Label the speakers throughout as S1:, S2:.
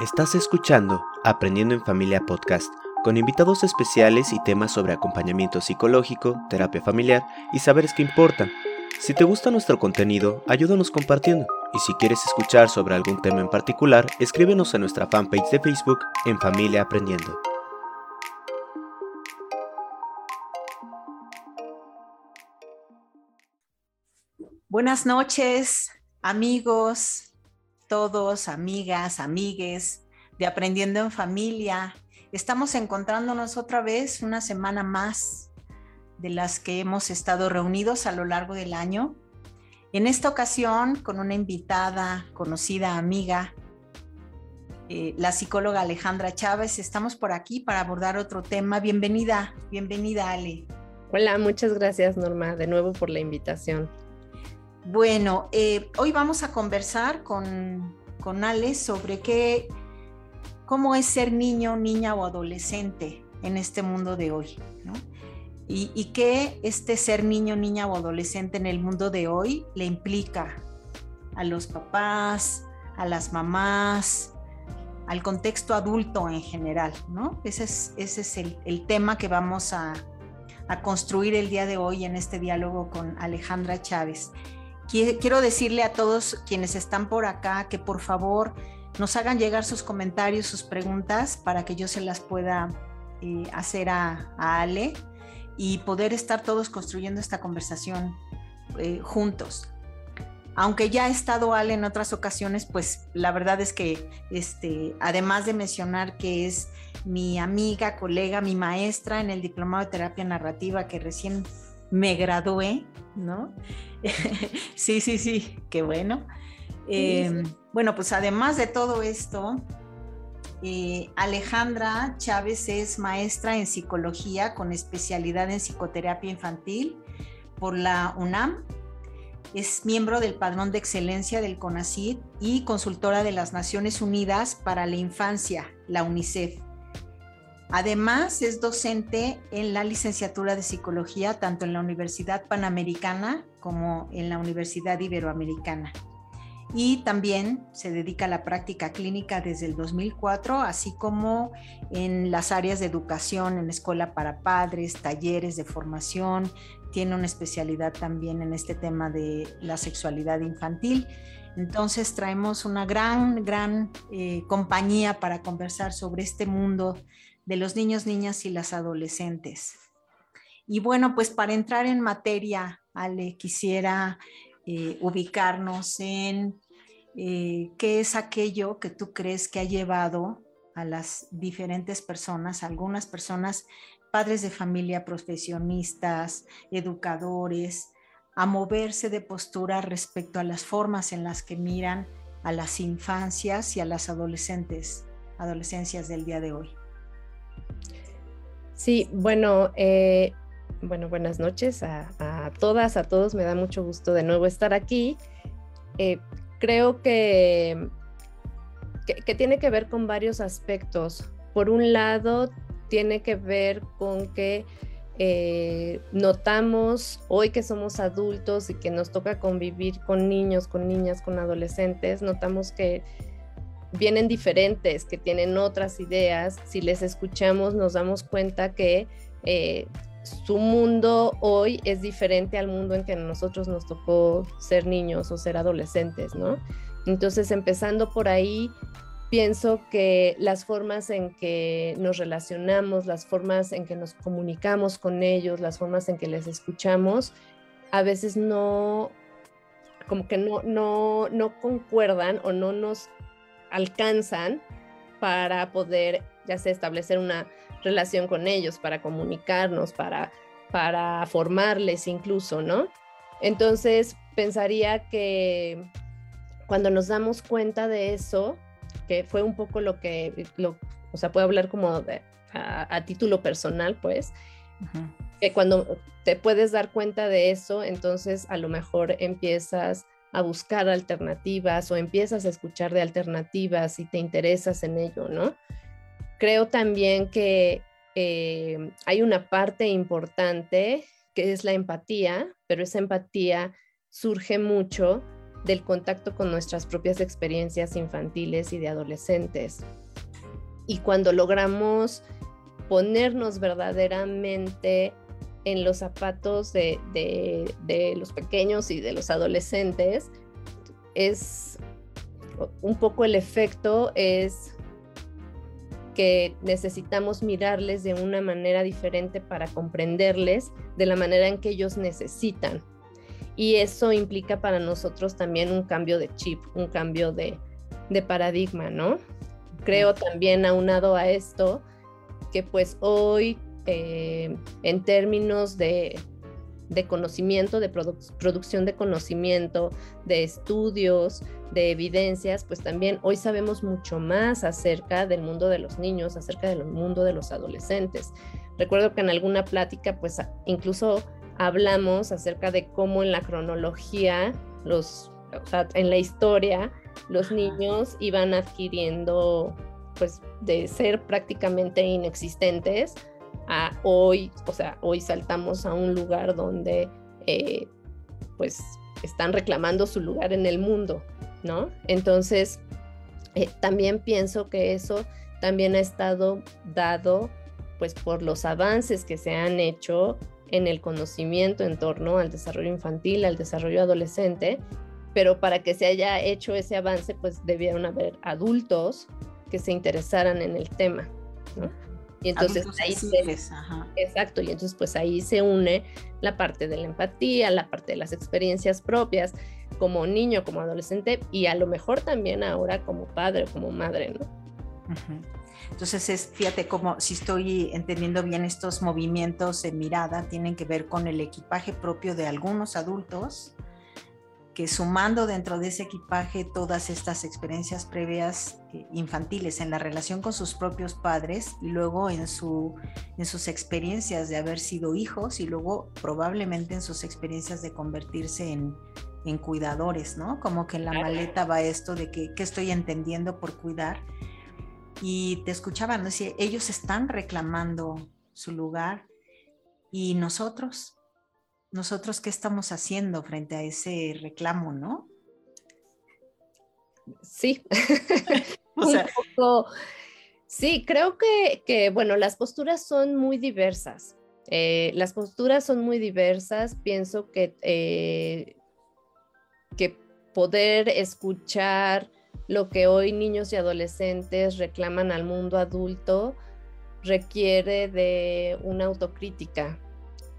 S1: Estás escuchando Aprendiendo en Familia Podcast, con invitados especiales y temas sobre acompañamiento psicológico, terapia familiar y saberes que importan. Si te gusta nuestro contenido, ayúdanos compartiendo. Y si quieres escuchar sobre algún tema en particular, escríbenos a nuestra fanpage de Facebook en Familia Aprendiendo.
S2: Buenas noches, amigos, todos, amigas, amigues de Aprendiendo en Familia. Estamos encontrándonos otra vez una semana más de las que hemos estado reunidos a lo largo del año. En esta ocasión con una invitada, conocida amiga, eh, la psicóloga Alejandra Chávez. Estamos por aquí para abordar otro tema. Bienvenida, bienvenida Ale.
S3: Hola, muchas gracias Norma, de nuevo por la invitación.
S2: Bueno, eh, hoy vamos a conversar con, con Ale sobre qué, cómo es ser niño, niña o adolescente en este mundo de hoy, ¿no? Y, qué este ser niño, niña o adolescente en el mundo de hoy le implica a los papás, a las mamás, al contexto adulto en general, ¿no? Ese es, ese es el, el tema que vamos a, a construir el día de hoy en este diálogo con Alejandra Chávez quiero decirle a todos quienes están por acá que por favor nos hagan llegar sus comentarios, sus preguntas para que yo se las pueda eh, hacer a, Ale y poder estar todos construyendo esta conversación eh, juntos. Aunque ya ha estado Ale en otras ocasiones, pues la verdad es que este, además de mencionar que es mi amiga, colega, mi maestra en el diplomado de terapia narrativa que recién me gradué, ¿no? sí, sí, sí, qué bueno. Em, bueno, pues además de todo esto, eh, Alejandra Chávez es maestra en psicología con especialidad en psicoterapia infantil por la UNAM. Es miembro del Padrón de Excelencia del CONACYT y consultora de las Naciones Unidas para la Infancia, la UNICEF. Además, es docente en la licenciatura de psicología tanto en la Universidad Panamericana como en la Universidad Iberoamericana. Y también se dedica a la práctica clínica desde el 2004, así como en las áreas de educación, en escuela para padres, talleres de formación. Tiene una especialidad también en este tema de la sexualidad infantil. Entonces traemos una gran, gran eh, compañía para conversar sobre este mundo de los niños, niñas y las adolescentes. Y bueno, pues para entrar en materia, Ale, quisiera eh, ubicarnos en eh, qué es aquello que tú crees que ha llevado a las diferentes personas, algunas personas, padres de familia, profesionistas, educadores, a moverse de postura respecto a las formas en las que miran a las infancias y a las adolescentes, adolescencias del día de hoy.
S3: Sí, bueno, eh, bueno, buenas noches a, todas, a todos. Me da mucho gusto de nuevo estar aquí. Eh, creo que, que, tiene que ver con varios aspectos. Por un lado, tiene que ver con que eh, notamos hoy que somos adultos y que nos toca convivir con niños, con niñas, con adolescentes, notamos que vienen diferentes, que tienen otras ideas. Si les escuchamos, nos damos cuenta que eh, su mundo hoy es diferente al mundo en que a nosotros nos tocó ser niños o ser adolescentes, ¿no? Entonces, empezando por ahí, pienso que las formas en que nos relacionamos, las formas en que nos comunicamos con ellos, las formas en que les escuchamos, a veces no, como que no, no, no concuerdan o no nos alcanzan para poder ya sea establecer una relación con ellos, para comunicarnos, para, para formarles incluso, ¿no? Entonces, pensaría que cuando nos damos cuenta de eso, que fue un poco lo que, lo, o sea, puedo hablar como a, título personal, pues, que cuando te puedes dar cuenta de eso, entonces a lo mejor empiezas a buscar alternativas o empiezas a escuchar de alternativas y te interesas en ello, ¿no? Creo también que eh, hay una parte importante que es la empatía, pero esa empatía surge mucho del contacto con nuestras propias experiencias infantiles y de adolescentes. Y cuando logramos ponernos verdaderamente en los zapatos de, de, los pequeños y de los adolescentes, es un poco el efecto es que necesitamos mirarles de una manera diferente para comprenderles de la manera en que ellos necesitan. Y eso implica para nosotros también un cambio de chip, un cambio de, de paradigma, ¿no? Creo también aunado a esto que pues hoy eh, en términos de, conocimiento, de producción de conocimiento, de estudios, de evidencias, pues también hoy sabemos mucho más acerca del mundo de los niños, acerca del mundo de los adolescentes. Recuerdo que en alguna plática, pues incluso hablamos acerca de cómo en la cronología, los, en la historia, los niños iban adquiriendo, pues de ser prácticamente inexistentes hoy, o sea, hoy saltamos a un lugar donde eh, pues están reclamando su lugar en el mundo, ¿no? Entonces, eh, también pienso que eso también ha estado dado pues por los avances que se han hecho en el conocimiento en torno al desarrollo infantil, al desarrollo adolescente, pero para que se haya hecho ese avance, pues debieron haber adultos que se interesaran en el tema. ¿no? Y entonces ahí se, exacto, y entonces pues ahí se une la parte de la empatía, la parte de las experiencias propias como niño, como adolescente y a lo mejor también ahora como padre, como madre, ¿no?
S2: Entonces es, fíjate cómo si estoy entendiendo bien estos movimientos de mirada tienen que ver con el equipaje propio de algunos adultos que sumando dentro de ese equipaje todas estas experiencias previas eh, infantiles en la relación con sus propios padres y luego en, su, en sus experiencias de haber sido hijos y luego probablemente en sus experiencias de convertirse en, en cuidadores, ¿no? Como que en la maleta va esto de que, ¿qué estoy entendiendo por cuidar? Y te escuchaban, ¿no? ellos están reclamando su lugar y nosotros, nosotros qué estamos haciendo frente a ese reclamo, ¿no?
S3: Sí. Un poco, sí, creo que, bueno, las posturas son muy diversas. Eh, las posturas son muy diversas. Pienso que, eh, que poder escuchar lo que hoy niños y adolescentes reclaman al mundo adulto requiere de una autocrítica,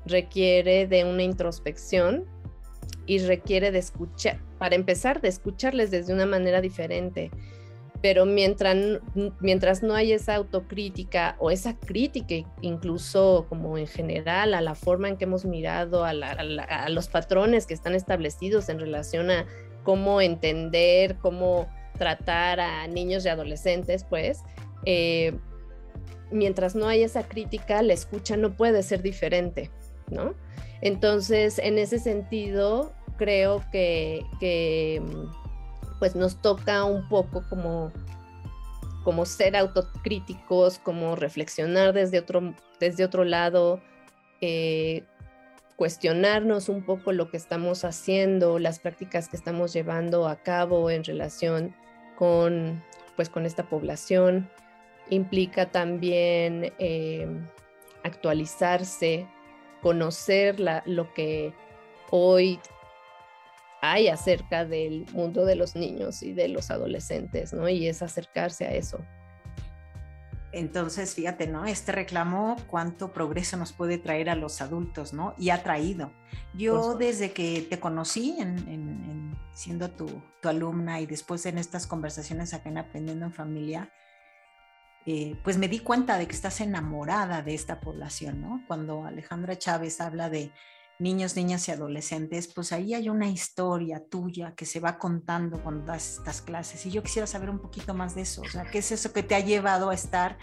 S3: requiere de una introspección y requiere de escuchar, para empezar, de escucharles desde una manera diferente. Pero mientras, mientras no hay esa autocrítica o esa crítica, incluso como en general, a la forma en que hemos mirado, a, los patrones que están establecidos en relación a cómo entender, cómo tratar a niños y adolescentes, pues, eh, mientras no hay esa crítica, la escucha no puede ser diferente. ¿No? Entonces, en ese sentido, creo que, pues nos toca un poco como, como ser autocríticos, como reflexionar desde otro, desde otro lado, eh, cuestionarnos un poco lo que estamos haciendo, las prácticas que estamos llevando a cabo en relación con, pues, con esta población. Implica también eh, actualizarse, conocer lo que hoy hay acerca del mundo de los niños y de los adolescentes, ¿no? Y es acercarse a eso.
S2: Entonces, fíjate, ¿no? Este reclamo, cuánto progreso nos puede traer a los adultos, ¿no? Y ha traído. Yo desde que te conocí, en, siendo tu, tu, alumna y después en estas conversaciones acá en Aprendiendo en Familia, eh, pues me di cuenta de que estás enamorada de esta población, ¿no? Cuando Alejandra Chávez habla de niños, niñas y adolescentes, pues ahí hay una historia tuya que se va contando con das estas clases. Y yo quisiera saber un poquito más de eso, o sea, ¿qué es eso que te ha llevado a estar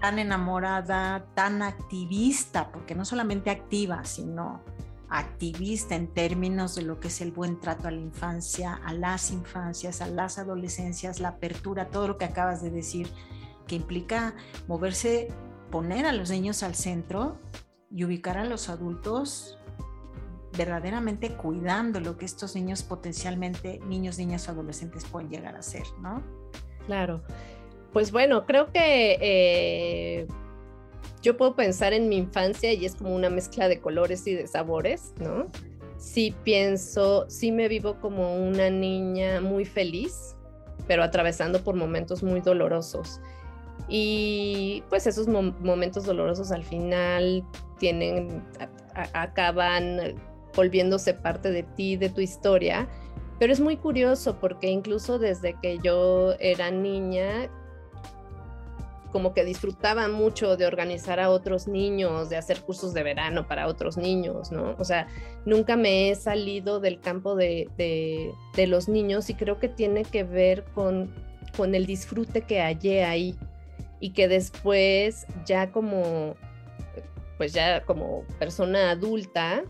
S2: tan enamorada, tan activista? Porque no solamente activa, sino activista en términos de lo que es el buen trato a la infancia, a las infancias, a las adolescencias, la apertura, todo lo que acabas de decir que implica moverse, poner a los niños al centro y ubicar a los adultos verdaderamente cuidando lo que estos niños potencialmente, niños, niñas o adolescentes pueden llegar a ser, ¿no?
S3: Claro. Pues bueno, creo que eh, yo puedo pensar en mi infancia y es como una mezcla de colores y de sabores, ¿no? Sí pienso, sí me vivo como una niña muy feliz, pero atravesando por momentos muy dolorosos. Y pues esos momentos dolorosos al final tienen, acaban volviéndose parte de ti, de tu historia. Pero es muy curioso porque incluso desde que yo era niña, como que disfrutaba mucho de organizar a otros niños, de hacer cursos de verano para otros niños, ¿no? O sea, nunca me he salido del campo de, de, los niños y creo que tiene que ver con, con el disfrute que hallé ahí y que después ya como, pues ya como persona adulta,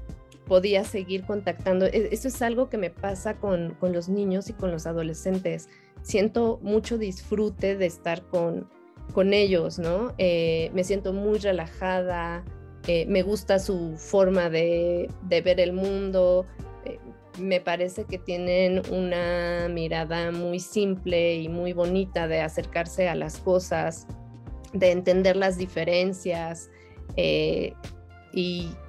S3: podía seguir contactando. E, eso es algo que me pasa con, con los niños y con los adolescentes. Siento mucho disfrute de estar con, con ellos, ¿no? Eh, me siento muy relajada, eh, me gusta su forma de, de ver el mundo, me parece que tienen una mirada muy simple y muy bonita de acercarse a las cosas, de entender las diferencias. y,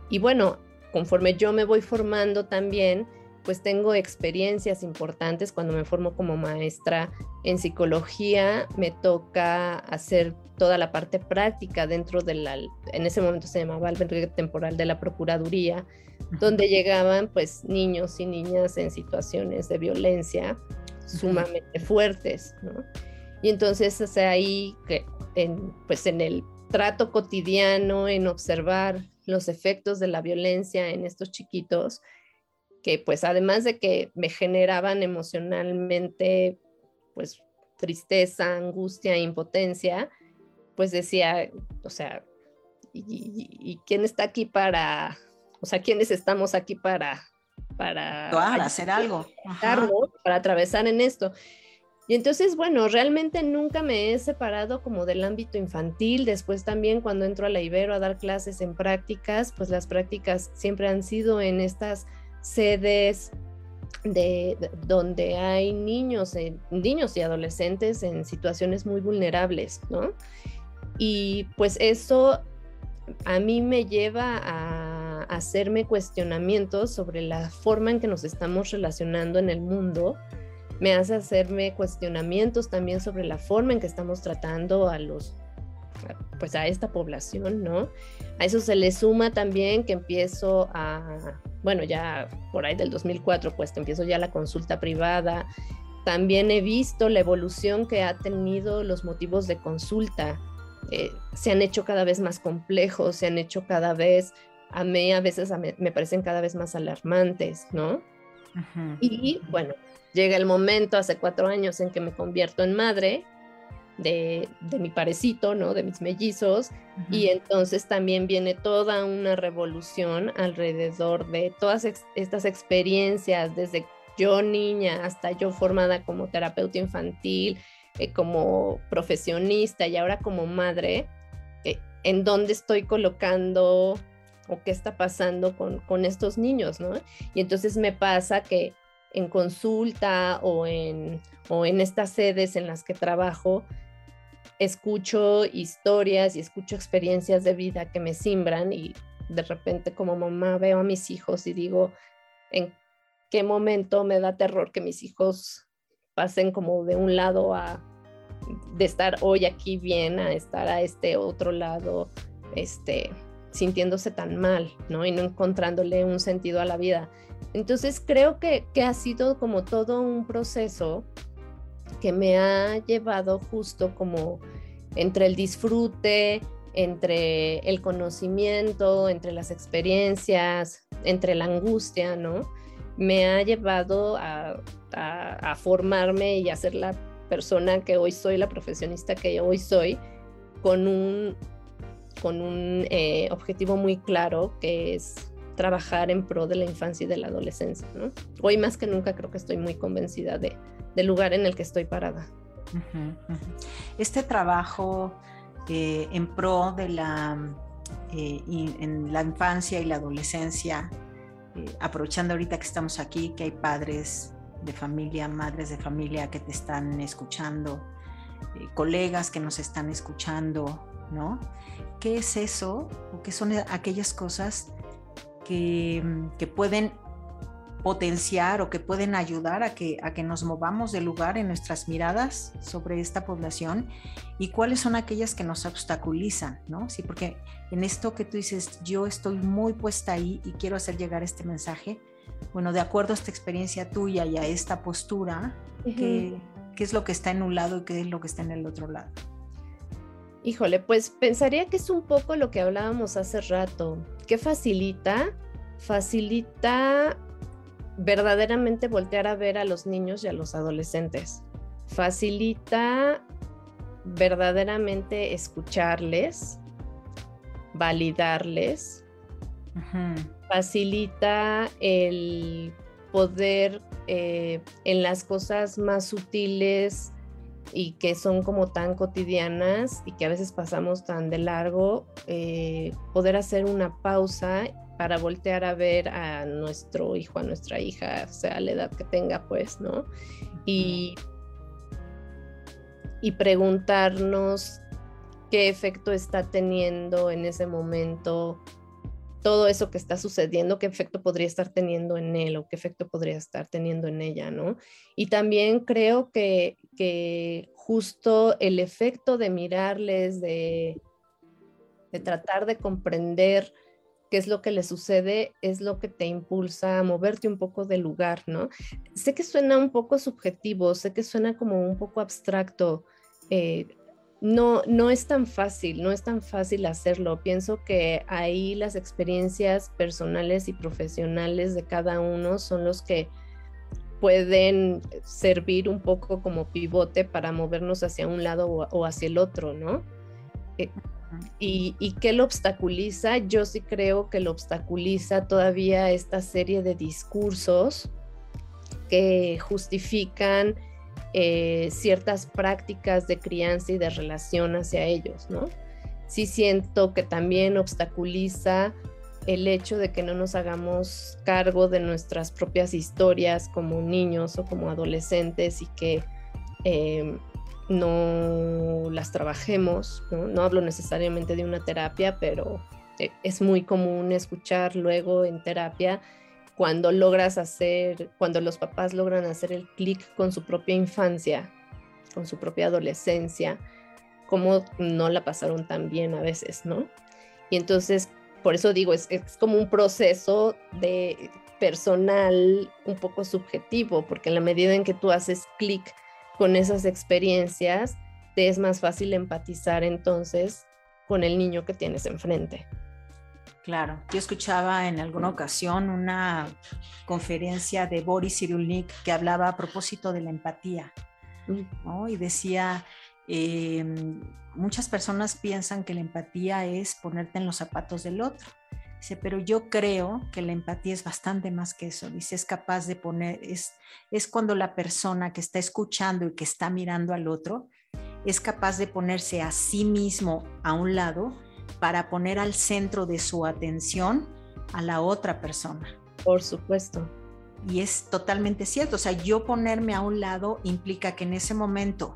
S3: y bueno, conforme yo me voy formando también, pues tengo experiencias importantes. Cuando me formo como maestra en psicología, me toca hacer toda la parte práctica dentro de la, en ese momento se llamaba albergue temporal de la Procuraduría, donde llegaban pues niños y niñas en situaciones de violencia sumamente fuertes, ¿no? Y entonces, o sea, ahí, que en, pues en el trato cotidiano, en observar los efectos de la violencia en estos chiquitos, que pues además de que me generaban emocionalmente pues tristeza, angustia, impotencia, pues decía, o sea, ¿y, quién está aquí para, o sea, quiénes estamos aquí para, para,
S2: hacer algo,
S3: para atravesar en esto? Y entonces, bueno, realmente nunca me he separado como del ámbito infantil. Después también cuando entro a la Ibero a dar clases en prácticas, pues las prácticas siempre han sido en estas sedes de, donde hay niños, niños y adolescentes en situaciones muy vulnerables, ¿no? Y pues eso a mí me lleva a hacerme cuestionamientos sobre la forma en que nos estamos relacionando en el mundo me hace hacerme cuestionamientos también sobre la forma en que estamos tratando a los pues a esta población, ¿no? A eso se le suma también que empiezo a, bueno, ya por ahí del 2004, pues que empiezo ya la consulta privada. También he visto la evolución que ha tenido los motivos de consulta. Eh, se han hecho cada vez más complejos, se han hecho cada vez, a mí a veces me parecen cada vez más alarmantes, ¿no? Y bueno, llega el momento hace cuatro años en que me convierto en madre de, mi parecito, ¿no? De mis mellizos. Y entonces también viene toda una revolución alrededor de todas estas experiencias, desde yo niña hasta yo formada como terapeuta infantil, eh, como profesionista y ahora como madre, eh, en dónde estoy colocando o qué está pasando con, con estos niños, ¿no? Y entonces me pasa que en consulta o en, o en estas sedes en las que trabajo, escucho historias y escucho experiencias de vida que me simbran y de repente como mamá veo a mis hijos y digo, ¿en qué momento me da terror que mis hijos pasen como de un lado a de estar hoy aquí bien a estar a este otro lado, este, sintiéndose tan mal, ¿no? Y no encontrándole un sentido a la vida. Entonces creo que, ha sido como todo un proceso que me ha llevado justo como entre el disfrute, entre el conocimiento, entre las experiencias, entre la angustia, ¿no? Me ha llevado a, formarme y a ser la persona que hoy soy, la profesionista que hoy soy, con un, con un eh, objetivo muy claro que es trabajar en pro de la infancia y de la adolescencia. ¿no? Hoy más que nunca creo que estoy muy convencida de, del lugar en el que estoy parada.
S2: Este trabajo eh, en pro de la, eh, en la infancia y la adolescencia, eh, aprovechando ahorita que estamos aquí, que hay padres de familia, madres de familia que te están escuchando, colegas que nos están escuchando, ¿no? ¿Qué es eso? ¿O qué son aquellas cosas que, que pueden potenciar o que pueden ayudar a que, a que nos movamos de lugar en nuestras miradas sobre esta población y cuáles son aquellas que nos obstaculizan, ¿no? Sí, porque en esto que tú dices, yo estoy muy puesta ahí y quiero hacer llegar este mensaje, bueno, de acuerdo a esta experiencia tuya y a esta postura, ¿qué, ¿qué es lo que está en un lado y qué es lo que está en el otro lado?
S3: Híjole, pues pensaría que es un poco lo que hablábamos hace rato. ¿Qué facilita? Facilita verdaderamente voltear a ver a los niños y a los adolescentes. Facilita verdaderamente escucharles, validarles, facilita el poder eh, en las cosas más sutiles y que son como tan cotidianas y que a veces pasamos tan de largo, eh, poder hacer una pausa para voltear a ver a nuestro hijo, a nuestra hija, sea la edad que tenga, pues, ¿no? Y, y preguntarnos qué efecto está teniendo en ese momento todo eso que está sucediendo, qué efecto podría estar teniendo en él o qué efecto podría estar teniendo en ella, ¿no? Y también creo que, que justo el efecto de mirarles, de, de tratar de comprender qué es lo que le sucede, es lo que te impulsa a moverte un poco del lugar, ¿no? Sé que suena un poco subjetivo, sé que suena como un poco abstracto. Eh, no, no es tan fácil, no es tan fácil hacerlo. Pienso que ahí las experiencias personales y profesionales de cada uno son los que pueden servir un poco como pivote para movernos hacia un lado o, hacia el otro, ¿no? Eh, ¿Y, ¿Y qué lo obstaculiza? Yo sí creo que lo obstaculiza todavía esta serie de discursos que justifican eh, ciertas prácticas de crianza y de relación hacia ellos, ¿no? Sí siento que también obstaculiza el hecho de que no nos hagamos cargo de nuestras propias historias como niños o como adolescentes y que eh, no las trabajemos, ¿no? hablo necesariamente de una terapia, pero eh, es muy común escuchar luego en terapia cuando logras hacer, cuando los papás logran hacer el clic con su propia infancia, con su propia adolescencia, cómo no la pasaron tan bien a veces, ¿no? Y entonces, por eso digo, es, es como un proceso de personal un poco subjetivo, porque en la medida en que tú haces clic con esas experiencias, te es más fácil empatizar entonces con el niño que tienes enfrente.
S2: Claro, yo escuchaba en alguna ocasión una conferencia de Boris Cyrulnik que hablaba a propósito de la empatía, mm. Y decía, em, muchas personas piensan que la empatía es ponerte en los zapatos del otro. Dice, pero yo creo que la empatía es bastante más que eso. Dice, es capaz de poner, es, es cuando la persona que está escuchando y que está mirando al otro es capaz de ponerse a sí mismo a un lado para poner al centro de su atención a la otra persona.
S3: Por supuesto.
S2: Y es totalmente cierto. O sea, yo ponerme a un lado implica que en ese momento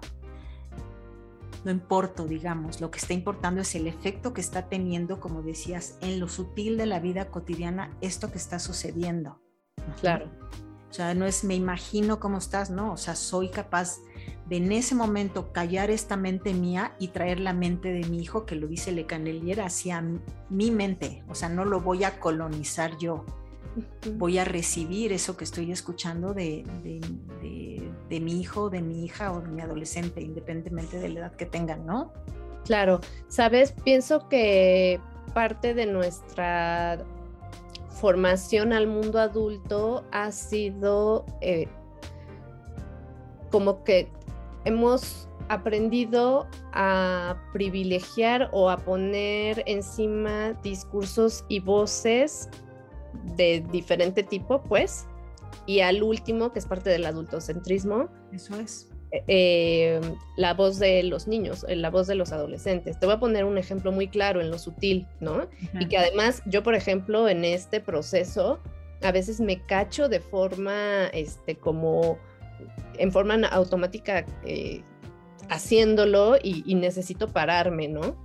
S2: no importa, digamos, lo que está importando es el efecto que está teniendo, como decías, en lo sutil de la vida cotidiana, esto que está sucediendo.
S3: Claro.
S2: O sea, no es me imagino cómo estás, no, o sea, soy capaz de en ese momento callar esta mente mía y traer la mente de mi hijo, que lo dice Le Canelier, hacia mi mente, o sea, no lo voy a colonizar yo, voy a recibir eso que estoy escuchando de, de, mi hijo, de mi hija o de mi adolescente, independientemente de la edad que tengan, ¿no?
S3: Claro, sabes, pienso que parte de nuestra formación al mundo adulto ha sido eh, como que hemos aprendido a privilegiar o a poner encima discursos y voces de diferente tipo, pues, y al último, que es parte del adultocentrismo.
S2: Eso es.
S3: Eh, la voz de los niños, eh, la voz de los adolescentes. Te voy a poner un ejemplo muy claro en lo sutil, ¿no? Y que además yo, por ejemplo, en este proceso a veces me cacho de forma, este, como en forma automática eh, haciéndolo y, necesito pararme, ¿no?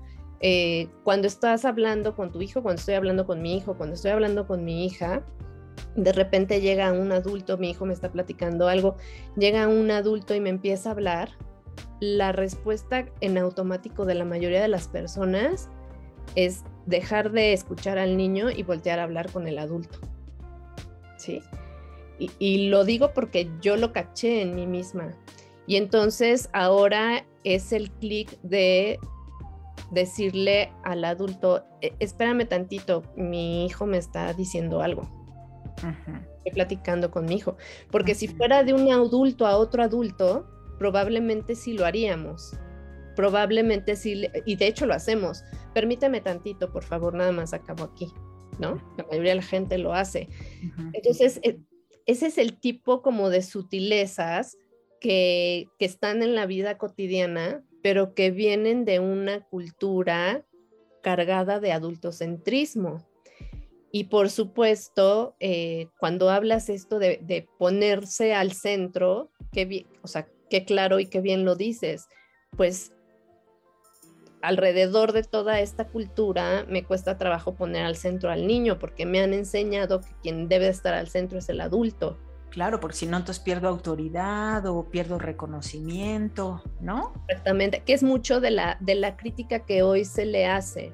S3: Eh, cuando estás hablando con tu hijo, cuando estoy hablando con mi hijo, cuando estoy hablando con mi hija, de repente llega un adulto, mi hijo me está platicando algo, llega un adulto y me empieza a hablar, la respuesta en automático de la mayoría de las personas es dejar de escuchar al niño y voltear a hablar con el adulto. ¿Sí? Y, lo digo porque yo lo caché en mí misma. Y entonces ahora es el clic de decirle al adulto, e, espérame tantito, mi hijo me está diciendo algo. Estoy platicando con mi hijo. Porque si fuera de un adulto a otro adulto, probablemente sí lo haríamos. Probablemente sí, y de hecho lo hacemos. Permítame tantito, por favor, nada más acabo aquí, ¿no? La mayoría de la gente lo hace. Entonces, eh, ese es el tipo como de sutilezas que, que están en la vida cotidiana, pero que vienen de una cultura cargada de adultocentrismo. Y por supuesto, eh, cuando hablas esto de, de, ponerse al centro, qué o sea, qué claro y qué bien lo dices, pues alrededor de toda esta cultura me cuesta trabajo poner al centro al niño porque me han enseñado que quien debe estar al centro es el adulto.
S2: Claro, porque si no, entonces pierdo autoridad o pierdo reconocimiento, ¿no?
S3: Exactamente, que es mucho de la, de la crítica que hoy se le hace,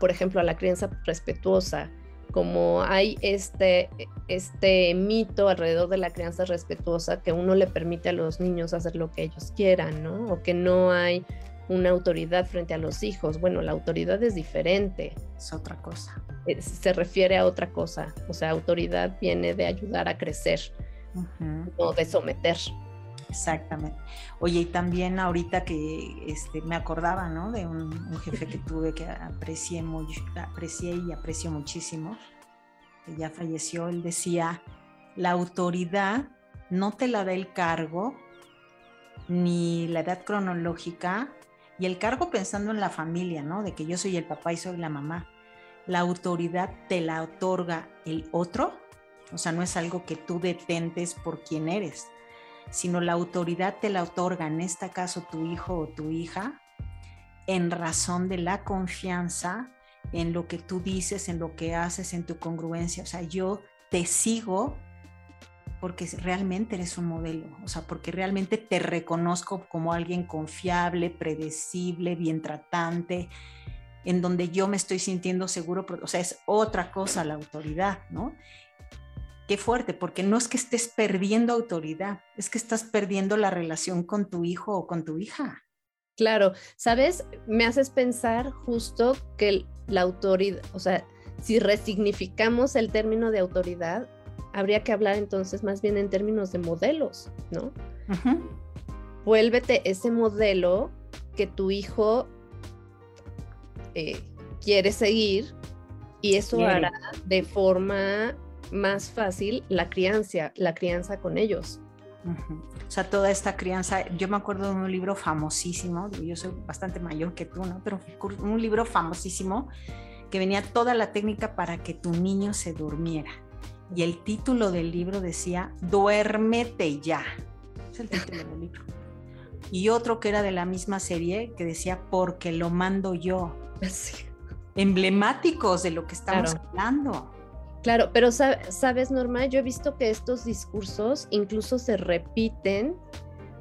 S3: por ejemplo, a la crianza respetuosa, como hay este, este mito alrededor de la crianza respetuosa que uno le permite a los niños hacer lo que ellos quieran, ¿no? O que no hay una autoridad frente a los hijos. Bueno, la autoridad es diferente.
S2: Es otra cosa.
S3: Se refiere a otra cosa. O sea, autoridad viene de ayudar a crecer, no de someter.
S2: Exactamente. Oye, y también ahorita que este, me acordaba, ¿no? De un, jefe que tuve que aprecié, muy, aprecié y aprecio muchísimo, que ya falleció, él decía, la autoridad no te la da el cargo, ni la edad cronológica, y el cargo pensando en la familia, ¿no? De que yo soy el papá y soy la mamá. La autoridad te la otorga el otro, o sea, no es algo que tú detentes por quien eres, sino la autoridad te la otorga, en este caso tu hijo o tu hija, en razón de la confianza en lo que tú dices, en lo que haces, en tu congruencia. O sea, yo te sigo porque realmente eres un modelo, o sea, porque realmente te reconozco como alguien confiable, predecible, bien tratante, en donde yo me estoy sintiendo seguro, o sea, es otra cosa la autoridad, ¿no? Qué fuerte, porque no es que estés perdiendo autoridad, es que estás perdiendo la relación con tu hijo o con tu hija.
S3: Claro, sabes, me haces pensar justo que la autoridad, o sea, si resignificamos el término de autoridad, habría que hablar entonces más bien en términos de modelos, ¿no? Vuélvete ese modelo que tu hijo eh, quiere seguir y eso hará de forma más fácil la crianza, la crianza con ellos.
S2: O sea, toda esta crianza, yo me acuerdo de un libro famosísimo, yo soy bastante mayor que tú, ¿no? Pero un libro famosísimo que venía toda la técnica para que tu niño se durmiera y el título del libro decía Duérmete ya. Es el título del libro. Y otro que era de la misma serie que decía Porque lo mando yo. Emblemáticos de lo que estamos hablando.
S3: Claro, pero sabes, Norma, yo he visto que estos discursos incluso se repiten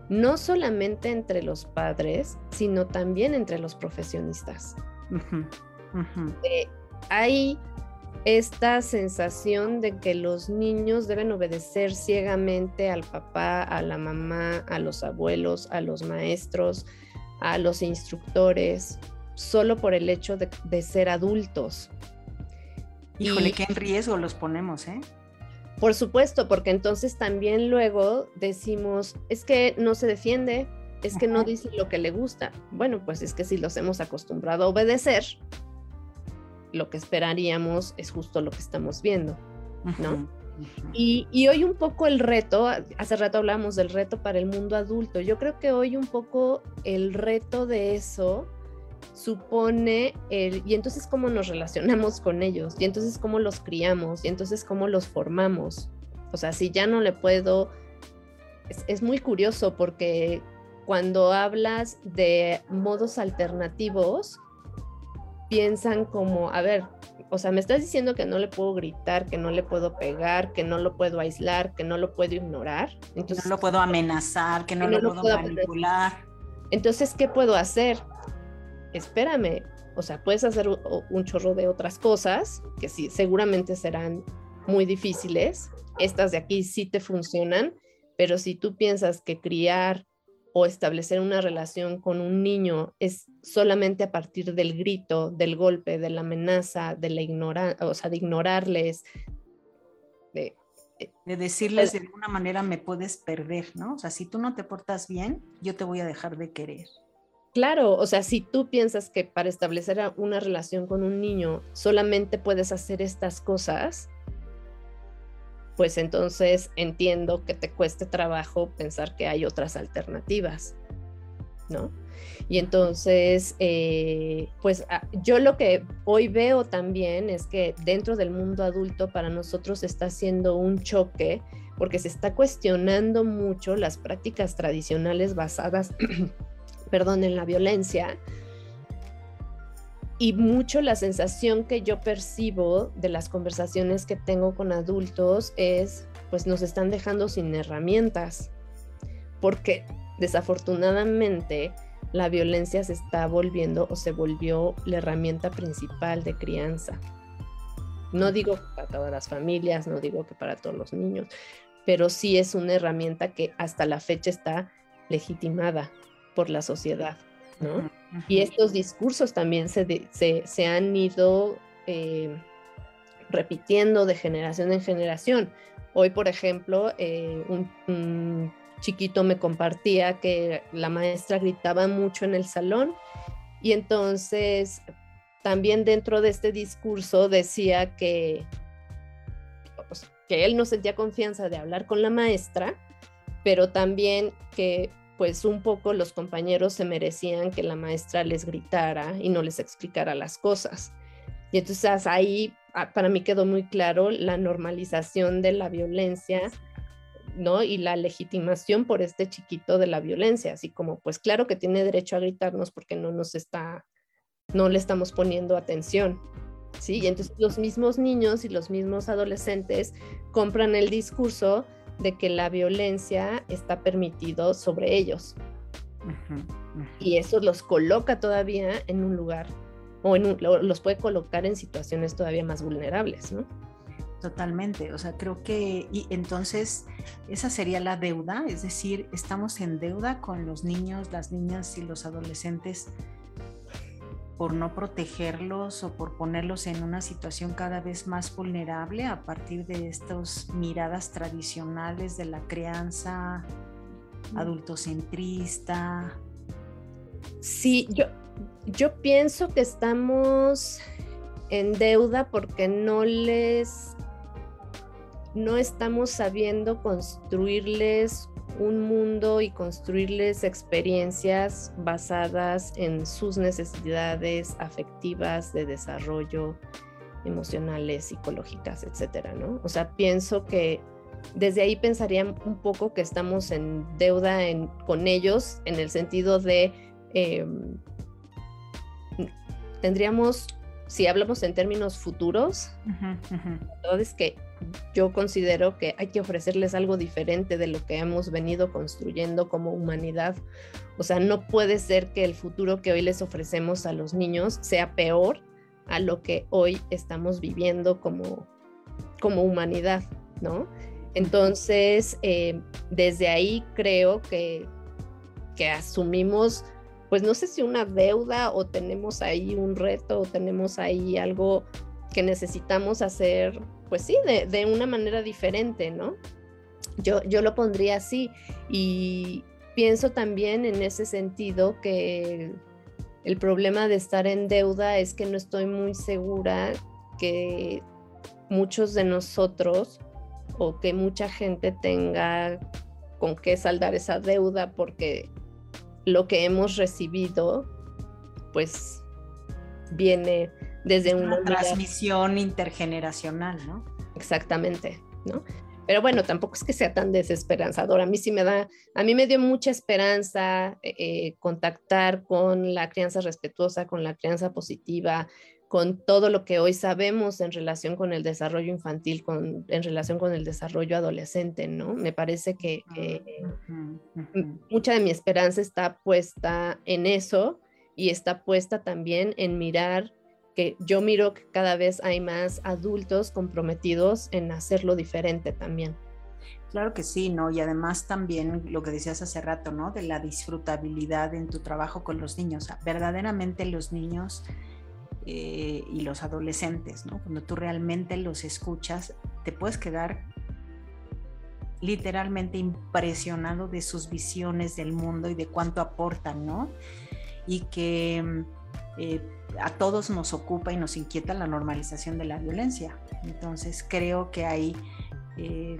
S3: no solamente entre los padres, sino también entre los profesionistas. Eh, hay esta sensación de que los niños deben obedecer ciegamente al papá, a la mamá, a los abuelos, a los maestros, a los instructores, solo por el hecho de, ser adultos.
S2: Híjole, qué en riesgo los ponemos, ¿eh?
S3: Por supuesto, porque entonces también luego decimos, es que no se defiende, es que no dice lo que le gusta. Bueno, pues es que si los hemos acostumbrado a obedecer, lo que esperaríamos es justo lo que estamos viendo, ¿no? y, hoy un poco el reto, hace rato hablamos del reto para el mundo adulto, yo creo que hoy un poco el reto de eso supone el, y entonces cómo nos relacionamos con ellos, y entonces cómo los criamos, y entonces cómo los formamos. O sea, si ya no le puedo, es, es muy curioso porque cuando hablas de modos alternativos, piensan como, a ver, o sea, me estás diciendo que no le puedo gritar, que no le puedo pegar, que no lo puedo aislar, que no lo puedo ignorar.
S2: Entonces, no lo puedo amenazar, que no, lo, puedo, manipular.
S3: Entonces, ¿qué puedo hacer? Espérame, o sea, puedes hacer un chorro de otras cosas que sí, seguramente serán muy difíciles. Estas de aquí sí te funcionan, pero si tú piensas que criar o establecer una relación con un niño es solamente a partir del grito, del golpe, de la amenaza, de la ignorancia, o sea, de ignorarles.
S2: De, eh, de decirles de alguna manera me puedes perder, ¿no? O sea, si tú no te portas bien, yo te voy a dejar de querer.
S3: Claro, o sea, si tú piensas que para establecer una relación con un niño solamente puedes hacer estas cosas, pues entonces entiendo que te cueste trabajo pensar que hay otras alternativas, ¿no? Y entonces, eh, pues ah, yo lo que hoy veo también es que dentro del mundo adulto para nosotros está haciendo un choque porque se está cuestionando mucho las prácticas tradicionales basadas, perdón, en la violencia. Y mucho la sensación que yo percibo de las conversaciones que tengo con adultos es, pues nos están dejando sin herramientas, porque desafortunadamente la violencia se está volviendo o se volvió la herramienta principal de crianza. No digo para todas las familias, no digo que para todos los niños, pero sí es una herramienta que hasta la fecha está legitimada por la sociedad, ¿no? Y estos discursos también se, se, han ido eh, repitiendo de generación en generación. Hoy, por ejemplo, eh, un, chiquito me compartía que la maestra gritaba mucho en el salón y entonces también dentro de este discurso decía que, pues, que él no sentía confianza de hablar con la maestra, pero también que pues un poco los compañeros se merecían que la maestra les gritara y no les explicara las cosas. Y entonces ahí ah, para mí quedó muy claro la normalización de la violencia, ¿no? Y la legitimación por este chiquito de la violencia, así como, pues claro que tiene derecho a gritarnos porque no nos está, no le estamos poniendo atención. Sí, y entonces los mismos niños y los mismos adolescentes compran el discurso de que la violencia está permitido sobre ellos. Y eso los coloca todavía en un lugar o en los puede colocar en situaciones todavía más vulnerables, ¿no?
S2: Totalmente, o sea, creo que y entonces esa sería la deuda, es decir, estamos en deuda con los niños, las niñas y los adolescentes por no protegerlos o por ponerlos en una situación cada vez más vulnerable a partir de estas miradas tradicionales de la crianza adultocentrista.
S3: Sí, yo, yo pienso que estamos en deuda porque no les no estamos sabiendo construirles un mundo y construirles experiencias basadas en sus necesidades afectivas de desarrollo emocionales, psicológicas, etcétera, ¿no? O sea, pienso que desde ahí pensaría un poco que estamos en deuda con ellos en el sentido de em, tendríamos, si hablamos en términos futuros, es que yo considero que hay que ofrecerles algo diferente de lo que hemos venido construyendo como humanidad. O sea, no puede ser que el futuro que hoy les ofrecemos a los niños sea peor a lo que hoy estamos viviendo como, como humanidad, ¿no? Entonces, eh, desde ahí creo que, que asumimos, pues no sé si una deuda o tenemos ahí un reto o tenemos ahí algo que necesitamos hacer pues sí, de, una manera diferente, ¿no? Yo, yo lo pondría así y pienso también en ese sentido que el problema de estar en deuda es que no estoy muy segura que muchos de nosotros o que mucha gente tenga con qué saldar esa deuda porque lo que hemos recibido pues viene desde una,
S2: transmisión intergeneracional, ¿no?
S3: Exactamente, ¿no? Pero bueno, tampoco es que sea tan desesperanzador. A mí sí me da, a mí me dio mucha esperanza eh, eh, contactar con la crianza respetuosa, con la crianza positiva, con todo lo que hoy sabemos en relación con el desarrollo infantil, con, en relación con el desarrollo adolescente, ¿no? Me parece que mucha de mi esperanza está puesta en eso y está puesta también en mirar que yo miro que cada vez hay más adultos comprometidos en hacerlo diferente también.
S2: Claro que sí, ¿no? Y además también lo que decías hace rato, ¿no? De la disfrutabilidad en tu trabajo con los niños. verdaderamente los niños eh, y los adolescentes, ¿no? Cuando tú realmente los escuchas, te puedes quedar literalmente impresionado de sus visiones del mundo y de cuánto aportan, ¿no? Y que eh, a todos nos ocupa y nos inquieta la normalización de la violencia. Entonces creo que hay eh,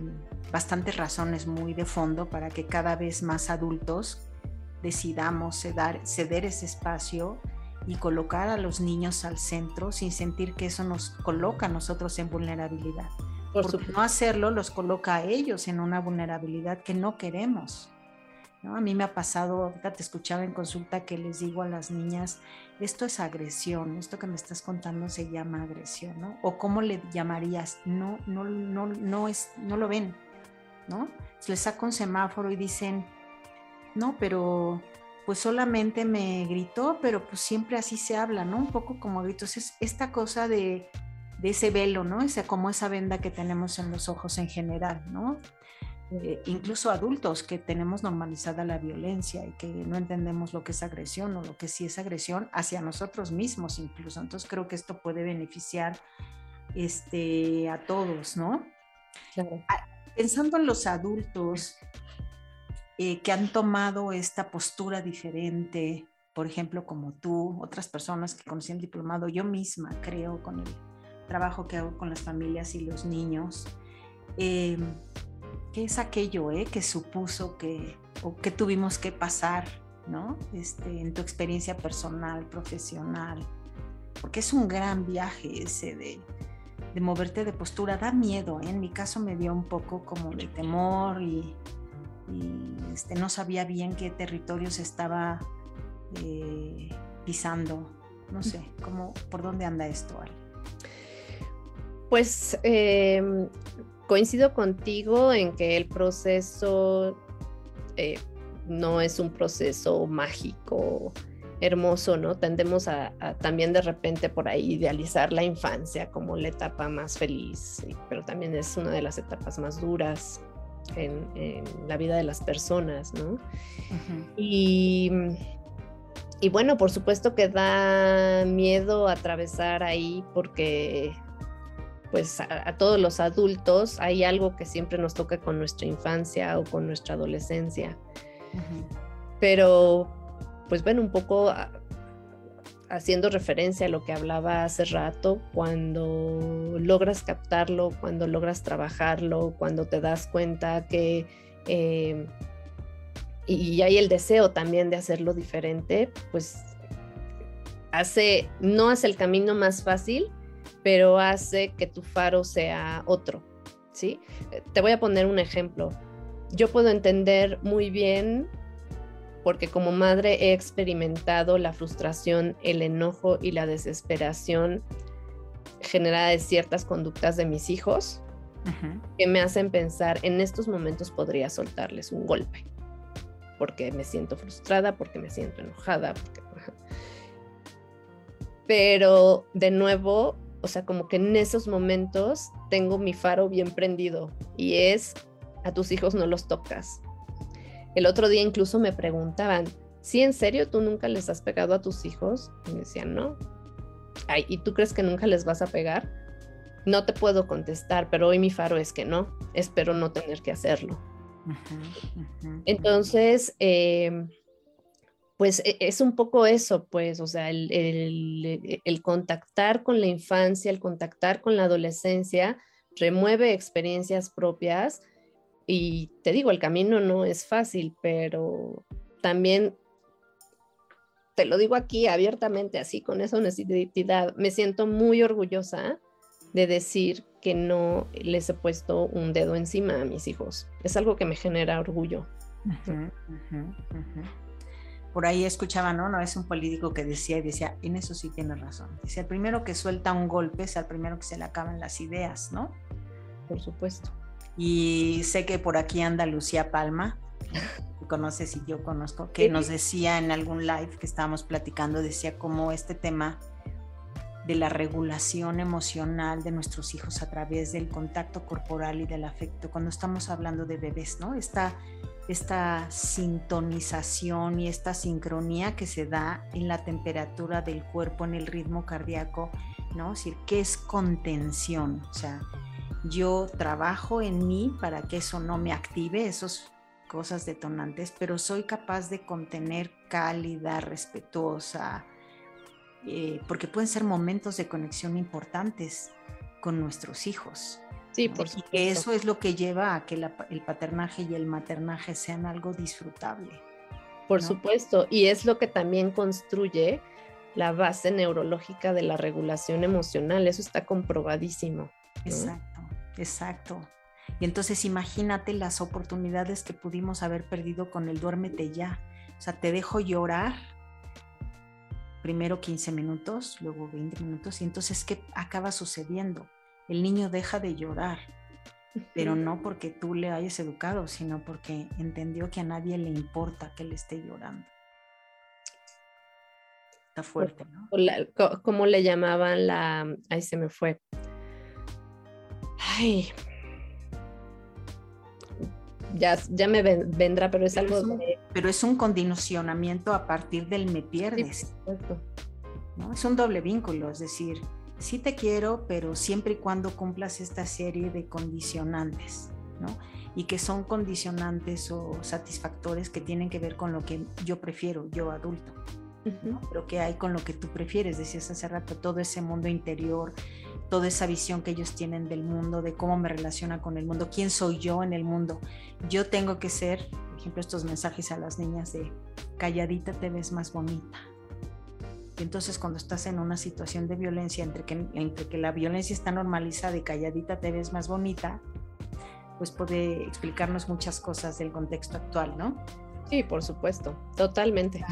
S2: bastantes razones muy de fondo para que cada vez más adultos decidamos ceder, ceder ese espacio y colocar a los niños al centro sin sentir que eso nos coloca a nosotros en vulnerabilidad. Por Porque no hacerlo los coloca a ellos en una vulnerabilidad que no queremos. A mí me ha pasado, ahorita te escuchaba en consulta que les digo a las niñas, esto es agresión, esto que me estás contando se llama agresión, ¿no? O cómo le llamarías, no, no, no, no, es, no lo ven, ¿no? Les saca un semáforo y dicen, no, pero pues solamente me gritó, pero pues siempre así se habla, ¿no? Un poco como gritos, es esta cosa de, de ese velo, ¿no? Esa, como esa venda que tenemos en los ojos en general, ¿no? Eh, incluso adultos que tenemos normalizada la violencia y que no entendemos lo que es agresión o lo que sí es agresión hacia nosotros mismos incluso. Entonces creo que esto puede beneficiar este, a todos, ¿no? Ah, pensando en los adultos eh, que han tomado esta postura diferente, por ejemplo, como tú, otras personas que conocían el diplomado, yo misma creo con el trabajo que hago con las familias y los niños. Eh, ¿Qué es aquello eh, que supuso que, o que tuvimos que pasar, ¿no? Este, en tu experiencia personal, profesional? Porque es un gran viaje ese de, de moverte de postura. Da miedo, ¿eh? en mi caso me dio un poco como de temor y, este, no sabía bien qué territorio se estaba eh, pisando. No sé, ¿cómo, ¿por dónde anda esto, Ale?
S3: Pues em, coincido contigo en que el proceso eh, no es un proceso mágico, hermoso, ¿no? Tendemos a, también de repente por ahí idealizar la infancia como la etapa más feliz, pero también es una de las etapas más duras en, la vida de las personas, ¿no? y, y bueno, por supuesto que da miedo atravesar ahí porque pues a, todos los adultos hay algo que siempre nos toca con nuestra infancia o con nuestra adolescencia. Pero, pues bueno, un poco haciendo referencia a lo que hablaba hace rato, cuando logras captarlo, cuando logras trabajarlo, cuando te das cuenta que... Eh, y hay el deseo también de hacerlo diferente, pues hace, no hace el camino más fácil, pero hace que tu faro sea otro, ¿sí? Te voy a poner un ejemplo. Yo puedo entender muy bien, porque como madre he experimentado la frustración, el enojo y la desesperación generada de ciertas conductas de mis hijos, que me hacen pensar, en estos momentos podría soltarles un golpe, porque me siento frustrada, porque me siento enojada, pero de nuevo o sea, como que en esos momentos tengo mi faro bien prendido y es, a tus hijos no los tocas. El otro día incluso me preguntaban, ¿sí en serio tú nunca les has pegado a tus hijos? Y me decían, no. Ay, ¿y tú crees que nunca les vas a pegar? No te puedo contestar, pero hoy mi faro es que no. Espero no tener que hacerlo. Entonces, eh, pues e, es un poco eso, pues, o sea, el, contactar con la infancia, el contactar con la adolescencia, remueve experiencias propias y te digo, el camino no es fácil, pero también te lo digo aquí abiertamente, así con esa honestidad, me siento muy orgullosa de decir que no les he puesto un dedo encima a mis hijos. Es algo que me genera orgullo.
S2: Por ahí escuchaba, ¿no? No es un político que decía y decía, en eso sí tiene razón. Dice, el primero que suelta un golpe es el primero que se le acaban las ideas, ¿no?
S3: Por supuesto.
S2: Y sé que por aquí anda Lucía Palma, conoces y yo conozco, que nos decía en algún live que estábamos platicando, decía cómo este tema de la regulación emocional de nuestros hijos a través del contacto corporal y del afecto, cuando estamos hablando de bebés, ¿no? Esta, esta sintonización y esta sincronía que se da en la temperatura del cuerpo, en el ritmo cardíaco, ¿no? Es decir, ¿qué es contención? O sea, yo trabajo en mí para que eso no me active, esos cosas detonantes, pero soy capaz de contener cálida, respetuosa, eh, porque pueden ser momentos de conexión importantes con nuestros hijos.
S3: Sí, por supuesto.
S2: Y eso es lo que lleva a que el paternaje y el maternaje sean algo disfrutable.
S3: Por supuesto, y es lo que también construye la base neurológica de la regulación emocional, eso está comprobadísimo.
S2: Exacto, exacto. Y entonces imagínate las oportunidades que pudimos haber perdido con el duérmete ya. O sea, te dejo llorar primero 15 minutos, luego 20 minutos, y entonces, ¿qué acaba sucediendo? El niño deja de llorar, pero no porque tú le hayas educado, sino porque entendió que a nadie le importa que le esté llorando. Está fuerte, ¿no?
S3: ¿Cómo le llamaban la... Ahí se me fue. Ay, ya, ya me vendrá, pero es algo...
S2: Pero es un condicionamiento a partir del me pierdes. ¿no? Es un doble vínculo, es decir, sí te quiero, pero siempre y cuando cumplas esta serie de condicionantes, ¿no? Y que son condicionantes o satisfactores que tienen que ver con lo que yo prefiero, yo adulto. ¿no? Pero que hay con lo que tú prefieres, decías hace rato, todo ese mundo interior, toda esa visión que ellos tienen del mundo, de cómo me relaciona con el mundo, quién soy yo en el mundo. Yo tengo que ser, por ejemplo, estos mensajes a las niñas de calladita te ves más bonita. Y entonces cuando estás en una situación de violencia, entre que, entre que la violencia está normalizada y calladita te ves más bonita, pues puede explicarnos muchas cosas del contexto actual, ¿no?
S3: Sí, por supuesto, totalmente.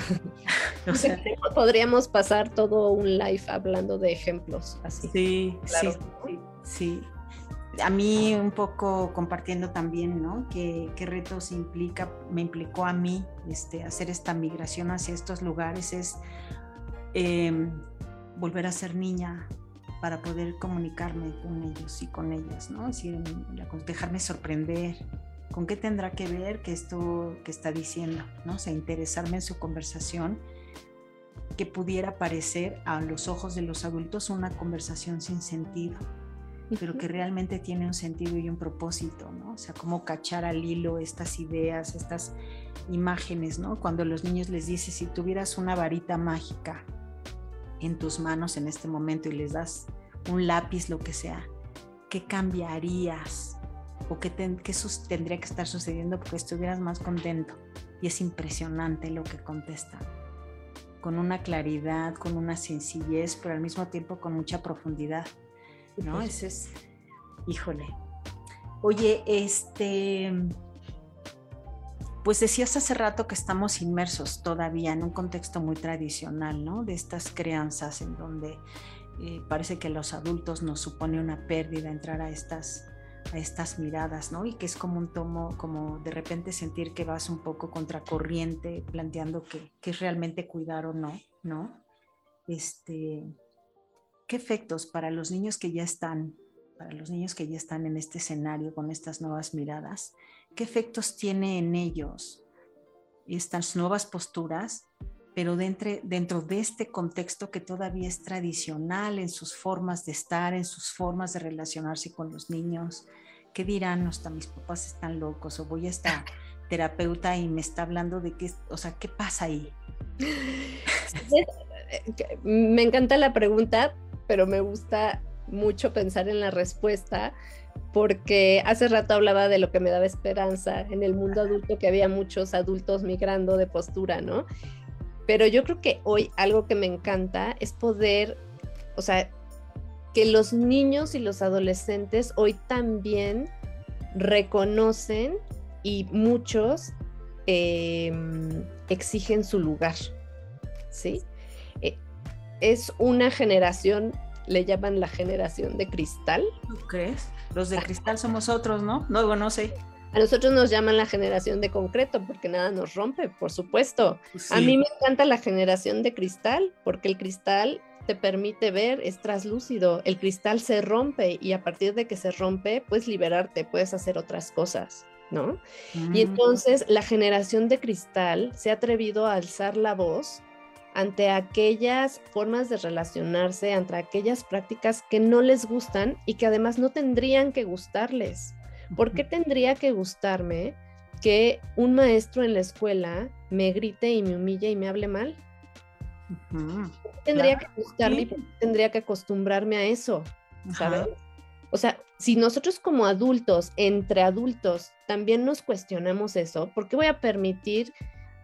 S3: Podríamos pasar todo un live hablando de ejemplos así.
S2: Sí, sí, sí, A mí un poco compartiendo también, ¿no? ¿Qué, retos implica, me implicó a mí este, hacer esta migración hacia estos lugares? Es em, volver a ser niña para poder comunicarme con ellos y con ellas, ¿no? Dejarme sorprender, ¿Con qué tendrá que ver que esto que está diciendo? ¿no? O interesarme en su conversación, que pudiera parecer a los ojos de los adultos una conversación sin sentido, pero que realmente tiene un sentido y un propósito, ¿no? O sea, cómo cachar al hilo estas ideas, estas imágenes, ¿no? Cuando los niños les dices, si tuvieras una varita mágica en tus manos en este momento y les das un lápiz, lo que sea, ¿qué cambiarías? o qué, tendría que estar sucediendo porque estuvieras más contento. Y es impresionante lo que contestan, con una claridad, con una sencillez, pero al mismo tiempo con mucha profundidad. ¿No? Ese es, híjole. Oye, este, pues decías hace rato que estamos inmersos todavía en un contexto muy tradicional, ¿no? De estas crianzas en donde eh, parece que los adultos nos supone una pérdida entrar a estas a estas miradas, ¿no? Y que es como un tomo, como de repente sentir que vas un poco contracorriente, planteando que, que es realmente cuidar o no, ¿no? Este, ¿Qué efectos para los niños que ya están, para los niños que ya están en este escenario con estas nuevas miradas, qué efectos tiene en ellos estas nuevas posturas pero dentro, dentro de este contexto que todavía es tradicional en sus formas de estar, en sus formas de relacionarse con los niños. ¿Qué dirán? Hasta mis papás están locos o voy a esta terapeuta y me está hablando de qué, o sea, ¿qué pasa ahí?
S3: Me encanta la pregunta, pero me gusta mucho pensar en la respuesta porque hace rato hablaba de lo que me daba esperanza en el mundo adulto, que había muchos adultos migrando de postura, ¿no? pero yo creo que hoy algo que me encanta es poder, o sea, que los niños y los adolescentes hoy también reconocen y muchos em, exigen su lugar, ¿sí? Es una generación, le llaman la generación de cristal.
S2: ¿Tú crees? Los de cristal somos otros, ¿no? No, no sé.
S3: A nosotros nos llaman la generación de concreto porque nada nos rompe, por supuesto. A mí me encanta la generación de cristal porque el cristal te permite ver, es traslúcido, el cristal se rompe y a partir de que se rompe puedes liberarte, puedes hacer otras cosas, ¿no? Y mm. entonces la generación de cristal se ha atrevido a alzar la voz ante aquellas formas de relacionarse, ante aquellas prácticas que no les gustan y que además no tendrían que gustarles. ¿Por qué tendría que gustarme que un maestro en la escuela me grite y me humille y me hable mal? Tendría que gustarme tendría que acostumbrarme a eso, ¿sabes? O sea, si nosotros como adultos, entre adultos, también nos cuestionamos eso, ¿por qué voy a permitir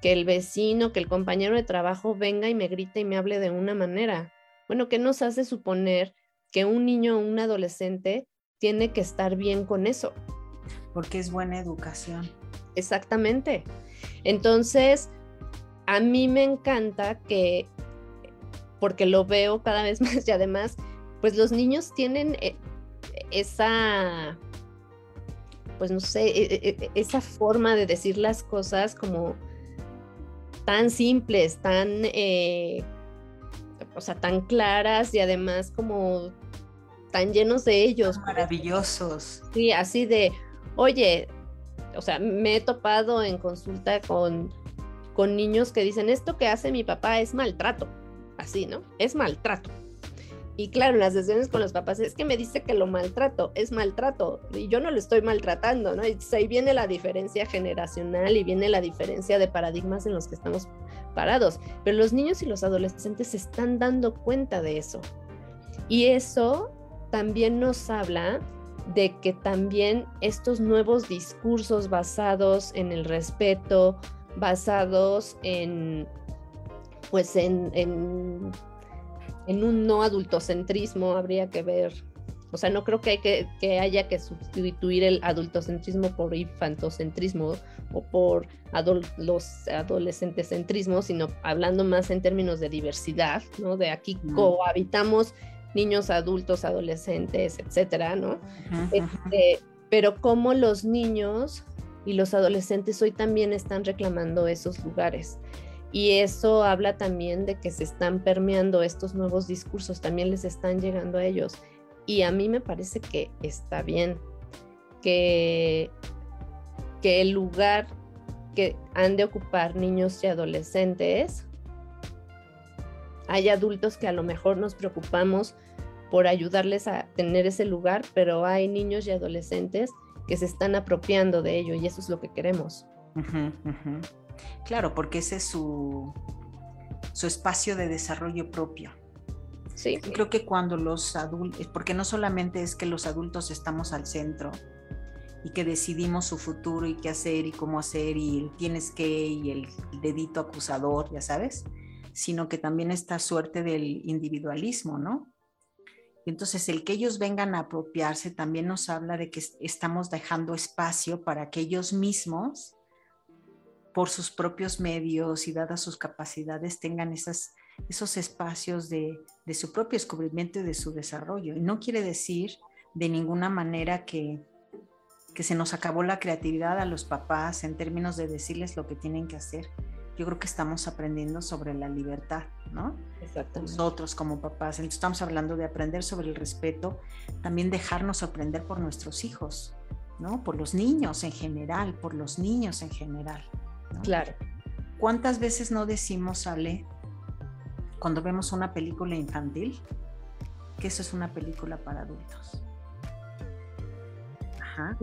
S3: que el vecino, que el compañero de trabajo venga y me grite y me hable de una manera? Bueno, ¿qué nos hace suponer que un niño o un adolescente tiene que estar bien con eso?
S2: Porque es buena educación.
S3: Exactamente. Entonces, a mí me encanta que, porque lo veo cada vez más y además, pues los niños tienen eh, esa, pues no sé, e, e, e, esa forma de decir las cosas como tan simples, tan, eh, o sea, tan claras y además como tan llenos de ellos.
S2: Maravillosos.
S3: Sí, así de, oye, o sea, me he topado en consulta con, con niños que dicen, esto que hace mi papá es maltrato, así, ¿no? Es maltrato. Y claro, en las sesiones con los papás es que me dice que lo maltrato, es maltrato, y yo no lo estoy maltratando, ¿no? Y ahí viene la diferencia generacional y viene la diferencia de paradigmas en los que estamos parados. Pero los niños y los adolescentes se están dando cuenta de eso. Y eso también nos habla de que también estos nuevos discursos basados en el respeto, basados en, pues en, en, un no adultocentrismo, habría que ver, o sea, no creo que, hay que, haya que sustituir el adultocentrismo por infantocentrismo o por los adolescentecentrismos, sino hablando más en términos de diversidad, ¿no? De aquí cohabitamos niños, adultos, adolescentes, etcétera, ¿no? Este, pero como los niños y los adolescentes hoy también están reclamando esos lugares. Y eso habla también de que se están permeando estos nuevos discursos, también les están llegando a ellos. Y a mí me parece que está bien que, que el lugar que han de ocupar niños y adolescentes hay adultos que a lo mejor nos preocupamos por ayudarles a tener ese lugar, pero hay niños y adolescentes que se están apropiando de ello y eso es lo que queremos.
S2: Claro, porque ese es su, su espacio de desarrollo propio. Sí. Creo que cuando los adultos, porque no solamente es que los adultos estamos al centro y que decidimos su futuro y qué hacer y cómo hacer y el tienes que y el dedito acusador, ya sabes, sino que también esta suerte del individualismo, ¿no? Y entonces el que ellos vengan a apropiarse también nos habla de que estamos dejando espacio para que ellos mismos, por sus propios medios y dadas sus capacidades, tengan esas, esos espacios de, de su propio descubrimiento y de su desarrollo. Y no quiere decir de ninguna manera que, que se nos acabó la creatividad a los papás en términos de decirles lo que tienen que hacer yo creo que estamos aprendiendo sobre la libertad, ¿no? Nosotros como papás, entonces estamos hablando de aprender sobre el respeto, también dejarnos aprender por nuestros hijos, ¿no? Por los niños en general, por los niños en general.
S3: Claro.
S2: ¿Cuántas veces no decimos, Ale, cuando vemos una película infantil, que eso es una película para adultos? Ajá.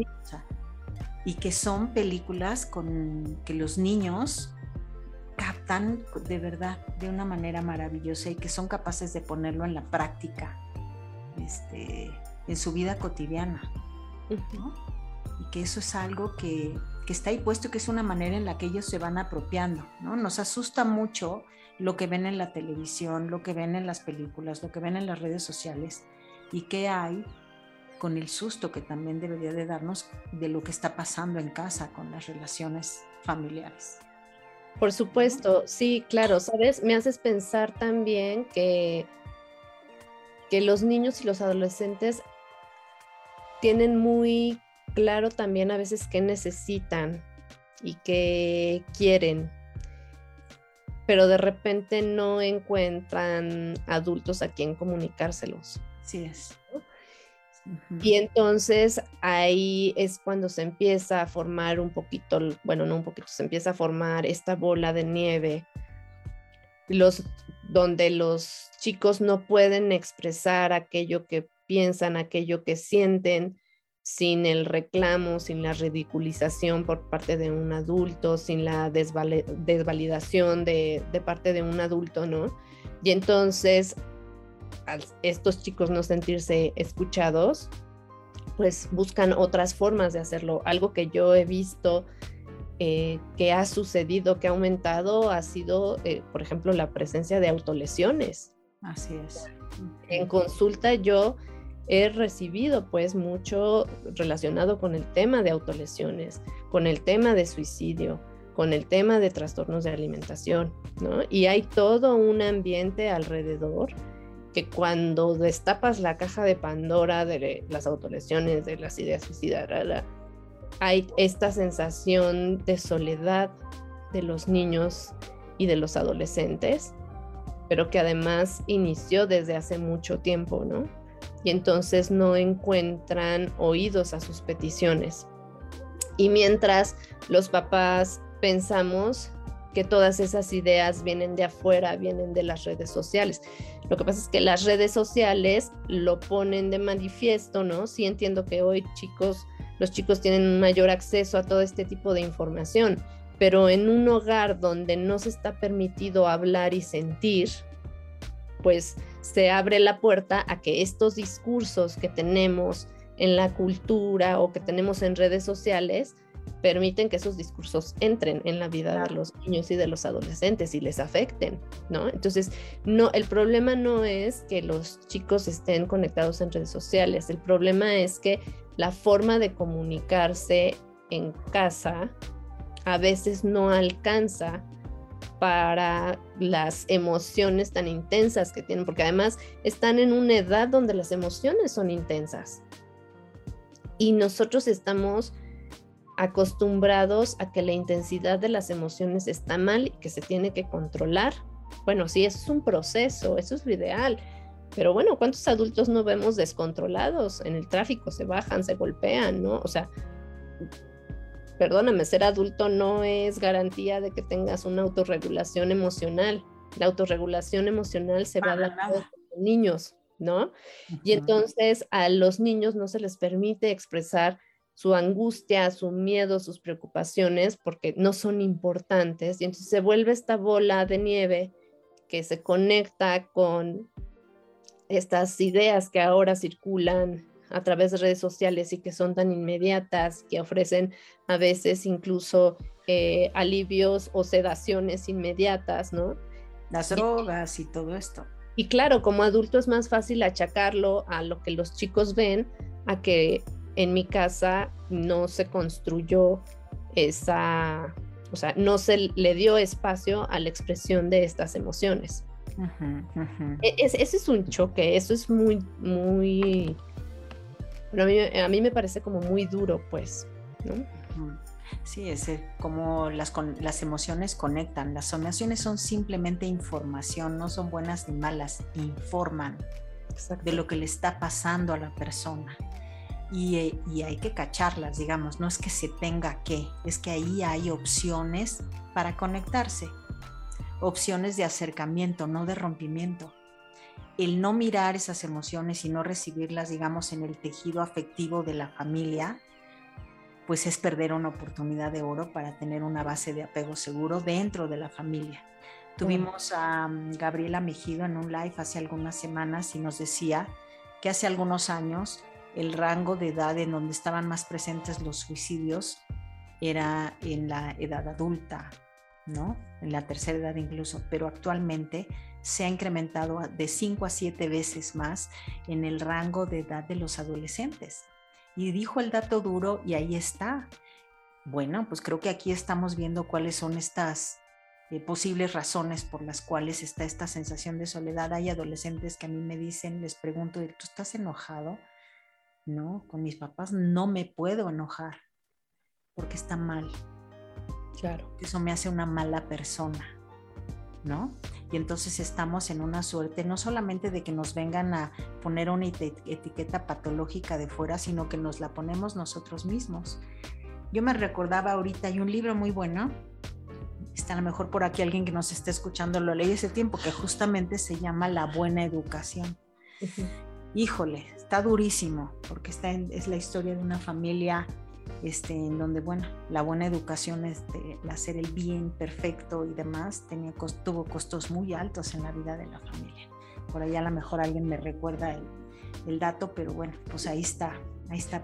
S2: y que son películas con que los niños captan de verdad de una manera maravillosa y que son capaces de ponerlo en la práctica este, en su vida cotidiana. Y que eso es algo que, que, está ahí puesto, que es una manera en la que ellos se van apropiando. ¿no? Nos asusta mucho lo que ven en la televisión, lo que ven en las películas, lo que ven en las redes sociales y qué hay con el susto que también debería de darnos de lo que está pasando en casa con las relaciones familiares.
S3: Por supuesto, sí, claro, sabes, me haces pensar también que, que los niños y los adolescentes tienen muy claro también a veces qué necesitan y qué quieren, pero de repente no encuentran adultos a quien comunicárselos.
S2: Sí es.
S3: Y entonces ahí es cuando se empieza a formar un poquito, bueno, no un poquito, se empieza a formar esta bola de nieve, los, donde los chicos no pueden expresar aquello que piensan, aquello que sienten, sin el reclamo, sin la ridiculización por parte de un adulto, sin la desvalidación de, de parte de un adulto, ¿no? Y entonces estos chicos no sentirse escuchados, pues buscan otras formas de hacerlo. Algo que yo he visto eh, que ha sucedido, que ha aumentado, ha sido, eh, por ejemplo, la presencia de autolesiones.
S2: Así es.
S3: En consulta yo he recibido pues mucho relacionado con el tema de autolesiones, con el tema de suicidio, con el tema de trastornos de alimentación, ¿no? Y hay todo un ambiente alrededor que cuando destapas la caja de Pandora de las autolesiones, de las ideas suicidas, hay esta sensación de soledad de los niños y de los adolescentes, pero que además inició desde hace mucho tiempo, ¿no? Y entonces no encuentran oídos a sus peticiones. Y mientras los papás pensamos que todas esas ideas vienen de afuera, vienen de las redes sociales. Lo que pasa es que las redes sociales lo ponen de manifiesto, ¿no? Sí entiendo que hoy chicos, los chicos tienen mayor acceso a todo este tipo de información, pero en un hogar donde no se está permitido hablar y sentir, pues se abre la puerta a que estos discursos que tenemos en la cultura o que tenemos en redes sociales, permiten que esos discursos entren en la vida de los niños y de los adolescentes y les afecten, ¿no? Entonces, no, el problema no es que los chicos estén conectados en redes sociales, el problema es que la forma de comunicarse en casa a veces no alcanza para las emociones tan intensas que tienen, porque además están en una edad donde las emociones son intensas. Y nosotros estamos acostumbrados a que la intensidad de las emociones está mal y que se tiene que controlar. Bueno, sí, es un proceso, eso es lo ideal. Pero bueno, ¿cuántos adultos no vemos descontrolados en el tráfico? Se bajan, se golpean, ¿no? O sea, perdóname, ser adulto no es garantía de que tengas una autorregulación emocional. La autorregulación emocional se va a dar a los niños, ¿no? Y entonces a los niños no se les permite expresar su angustia, su miedo, sus preocupaciones, porque no son importantes. Y entonces se vuelve esta bola de nieve que se conecta con estas ideas que ahora circulan a través de redes sociales y que son tan inmediatas, que ofrecen a veces incluso eh, alivios o sedaciones inmediatas, ¿no?
S2: Las drogas y todo esto.
S3: Y claro, como adulto es más fácil achacarlo a lo que los chicos ven, a que en mi casa no se construyó esa, o sea, no se le dio espacio a la expresión de estas emociones. E, ese es un choque, eso es muy, muy, a mí, a mí me parece como muy duro, pues, ¿no?
S2: Sí, es como las, las emociones conectan. Las emociones son simplemente información, no son buenas ni malas, informan de lo que le está pasando a la persona. Eh, y, hay que cacharlas, digamos, no es que se tenga que, es que ahí hay opciones para conectarse, opciones de acercamiento, no de rompimiento. El no mirar esas emociones y no recibirlas, digamos, en el tejido afectivo de la familia, pues es perder una oportunidad de oro para tener una base de apego seguro dentro de la familia. Tuvimos a mm, Gabriela Mejido en un live hace algunas semanas y nos decía que hace algunos años el rango de edad en donde estaban más presentes los suicidios era en la edad adulta, ¿no? En la tercera edad incluso, pero actualmente se ha incrementado de 5 a 7 veces más en el rango de edad de los adolescentes. Y dijo el dato duro y ahí está. Bueno, pues creo que aquí estamos viendo cuáles son estas eh, posibles razones por las cuales está esta sensación de soledad. Hay adolescentes que a mí me dicen, les pregunto, ¿tú estás enojado? No, con mis papás no me puedo enojar porque está mal.
S3: Claro.
S2: Eso me hace una mala persona, ¿no? Y entonces estamos en una suerte no solamente de que nos vengan a poner una etiqueta patológica de fuera, sino que nos la ponemos nosotros mismos. Yo me recordaba ahorita, hay un libro muy bueno, está a lo mejor por aquí alguien que nos esté escuchando, lo leí ese tiempo, que justamente se llama La Buena Educación. Híjole, está durísimo, porque está es la historia de una familia este, en donde, bueno, la buena educación, este, el hacer el bien perfecto y demás, tenía, tuvo costos muy altos en la vida de la familia. Por ahí a lo mejor alguien me recuerda el, el dato, pero bueno, pues ahí está, ahí está.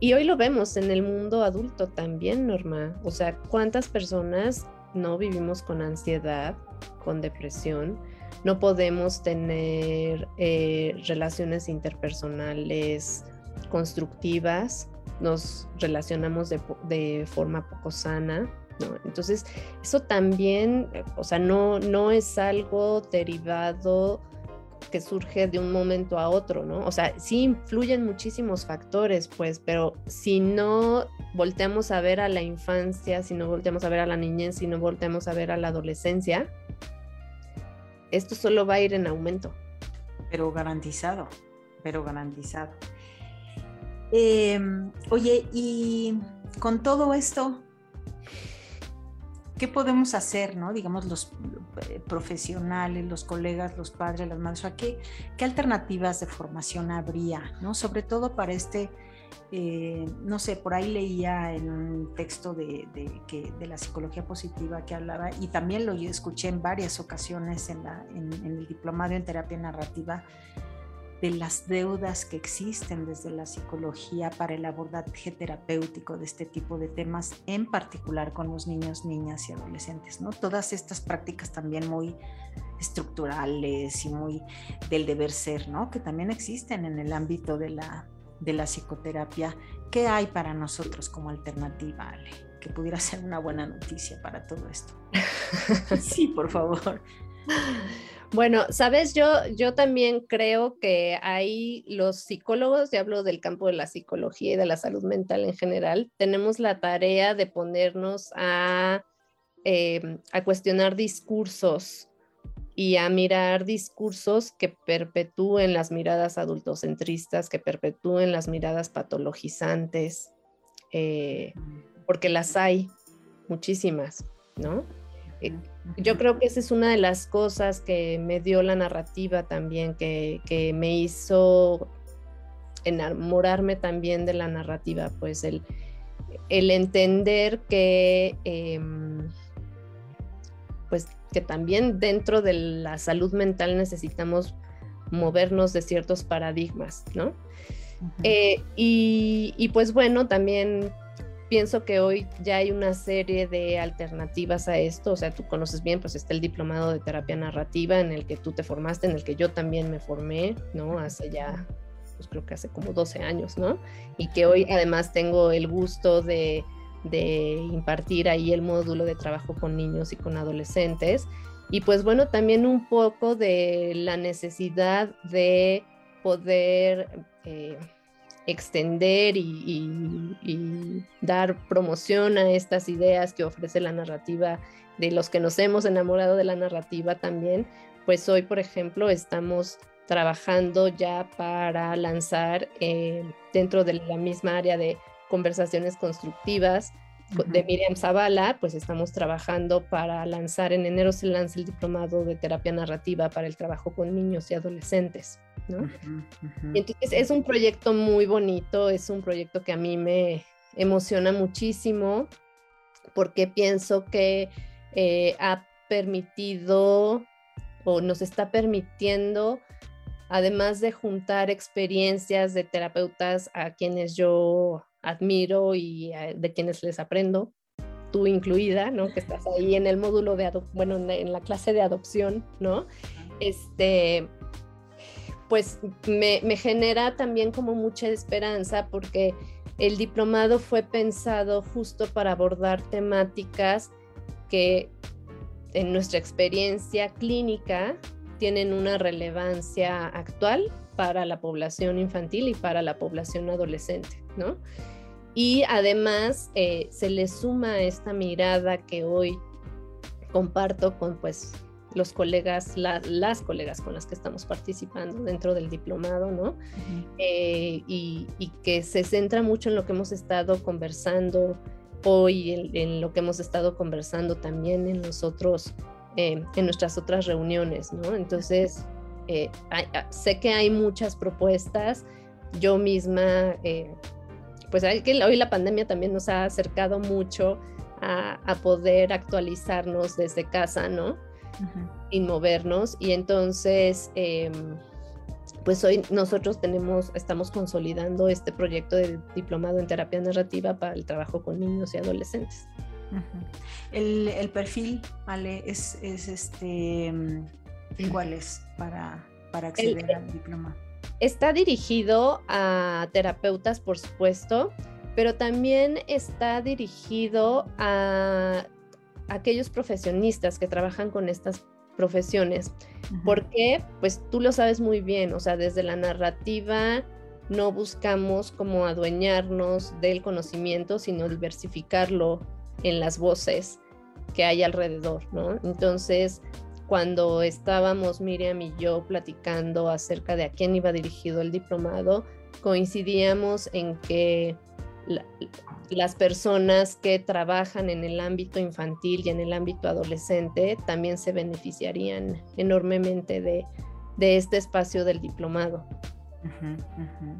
S3: y, hoy lo vemos en el mundo adulto también, Norma. O sea, ¿cuántas personas no vivimos con ansiedad, con depresión? No podemos tener eh, relaciones interpersonales constructivas nos relacionamos de, forma poco sana, ¿no? Entonces, eso también, o sea, no, no es algo derivado que surge de un momento a otro, ¿no? O sea, sí influyen muchísimos factores, pues, pero si no volteamos a ver a la infancia, si no volteamos a ver a la niñez, si no volteamos a ver a la adolescencia, esto solo va a ir en aumento.
S2: Pero garantizado, pero garantizado. Em, oye, y con todo esto, ¿qué podemos hacer, no? Digamos, los eh, profesionales, los colegas, los padres, las madres, ¿qué, qué alternativas de formación habría, no? Sobre todo para este, eh, no sé, por ahí leía en un texto de, de la psicología positiva que hablaba, y también lo escuché en varias ocasiones en el diplomado en terapia narrativa, de las deudas que existen desde la psicología para el abordaje terapéutico de este tipo de temas, en particular con los niños, niñas y adolescentes, ¿no? Todas estas prácticas también muy estructurales y muy del deber ser, ¿no? Que también existen en el ámbito de la, de la psicoterapia. ¿Qué hay para nosotros como alternativa, Ale? Que pudiera ser una buena noticia para todo esto. sí, por favor.
S3: Bueno, sabes, yo, yo también creo que hay los psicólogos, ya hablo del campo de la psicología y de la salud mental en general, tenemos la tarea de ponernos a, em, a cuestionar discursos y a mirar discursos que perpetúen las miradas adultocentristas, que perpetúen las miradas patologizantes, eh, porque las hay muchísimas, ¿no? Eh, yo creo que esa es una de las cosas que me dio la narrativa también, que, me hizo enamorarme también de la narrativa, pues el, el entender que, em, pues que también dentro de la salud mental necesitamos movernos de ciertos paradigmas, ¿no? Eh, y, y, pues bueno, también pienso que hoy ya hay una serie de alternativas a esto, o sea, tú conoces bien, pues está el diplomado de terapia narrativa en el que tú te formaste, en el que yo también me formé, ¿no? Hace ya, pues creo que hace como 12 años, ¿no? Y que hoy además tengo el gusto de, de impartir ahí el módulo de trabajo con niños y con adolescentes. Y pues bueno, también un poco de la necesidad de poder... Eh, extender y, dar promoción a estas ideas que ofrece la narrativa de los que nos hemos enamorado de la narrativa también, pues hoy, por ejemplo, estamos trabajando ya para lanzar eh, dentro de la misma área de conversaciones constructivas de Miriam Zavala, pues estamos trabajando para lanzar, en enero se lanza el diplomado de terapia narrativa para el trabajo con niños y adolescentes. Entonces es un proyecto muy bonito, es un proyecto que a mí me emociona muchísimo porque pienso que eh, ha permitido o nos está permitiendo, además de juntar experiencias de terapeutas a quienes yo admiro y eh, de quienes les aprendo, tú incluida, ¿no? Que estás ahí en el módulo de, bueno, en la clase de adopción, ¿no? Este, pues me, genera también como mucha esperanza porque el diplomado fue pensado justo para abordar temáticas que en nuestra experiencia clínica tienen una relevancia actual para la población infantil y para la población adolescente, ¿no? Y además eh, se le suma esta mirada que hoy comparto con pues los colegas, las colegas con las que estamos participando dentro del diplomado, ¿no? Eh, y, que se centra mucho en lo que hemos estado conversando hoy, en, lo que hemos estado conversando también en nosotros, eh, en nuestras otras reuniones, ¿no? Entonces, eh, ah, sé que hay muchas propuestas, yo misma, pues que hoy la pandemia también nos ha acercado mucho a, a poder actualizarnos desde casa, ¿no? Sin movernos. Y entonces, em, pues hoy nosotros tenemos, estamos consolidando este proyecto de diplomado en terapia narrativa para el trabajo con niños y adolescentes.
S2: el, perfil, Ale, es, es este, ¿cuál es para, para acceder al diploma?
S3: Está dirigido a terapeutas, por supuesto, pero también está dirigido a aquellos profesionistas que trabajan con estas profesiones. Porque, pues tú lo sabes muy bien, o sea, desde la narrativa no buscamos como adueñarnos del conocimiento, sino diversificarlo en las voces que hay alrededor, ¿no? Entonces, cuando estábamos Miriam y yo platicando acerca de a quién iba dirigido el diplomado, coincidíamos en que las personas que trabajan en el ámbito infantil y en el ámbito adolescente también se beneficiarían enormemente de, este espacio del diplomado.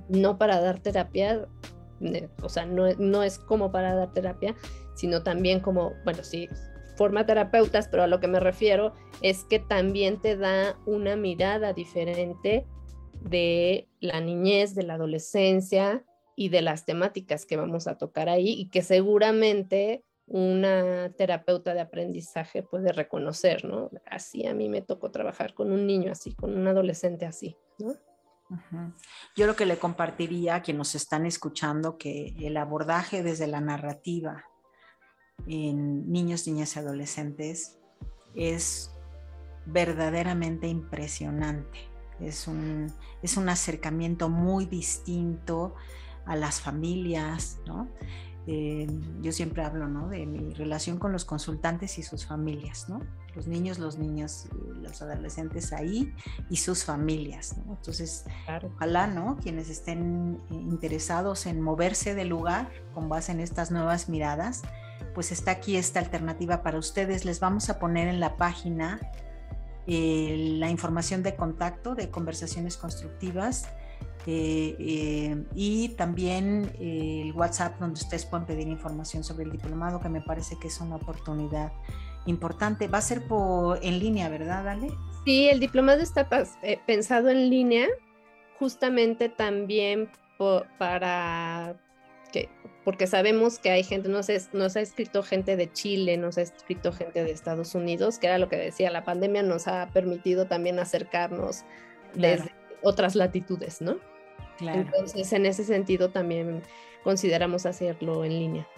S3: No para dar terapia, o sea, no, no, es como para dar terapia, sino también como, bueno, sí, forma terapeutas, pero a lo que me refiero es que también te da una mirada diferente de la niñez, de la adolescencia, y de las temáticas que vamos a tocar ahí y que seguramente una terapeuta de aprendizaje puede reconocer, ¿no? Así a mí me tocó trabajar con un niño así, con un adolescente así, ¿no?
S2: Yo lo que le compartiría a quienes nos están escuchando que el abordaje desde la narrativa en niños, niñas y adolescentes es verdaderamente impresionante. Es un, es un acercamiento muy distinto a las familias, ¿no? Eh, yo siempre hablo ¿no? de mi relación con los consultantes y sus familias, ¿no? los niños, los niños, los adolescentes ahí y sus familias. ¿no? Entonces, ojalá ¿no? quienes estén eh, interesados en moverse del lugar con base en estas nuevas miradas, pues está aquí esta alternativa para ustedes. Les vamos a poner en la página eh, la información de contacto de conversaciones constructivas eh, eh, y también eh, el WhatsApp donde ustedes pueden pedir información sobre el diplomado, que me parece que es una oportunidad importante. Va a ser por, en línea, ¿verdad, Ale?
S3: Sí, el diplomado está pensado en línea, justamente también para que, porque sabemos que hay gente, nos, nos ha escrito gente de Chile, nos ha escrito gente de Estados Unidos, que era lo que decía, la pandemia nos ha permitido también acercarnos desde otras latitudes, ¿no? Entonces, en ese sentido también consideramos hacerlo en línea.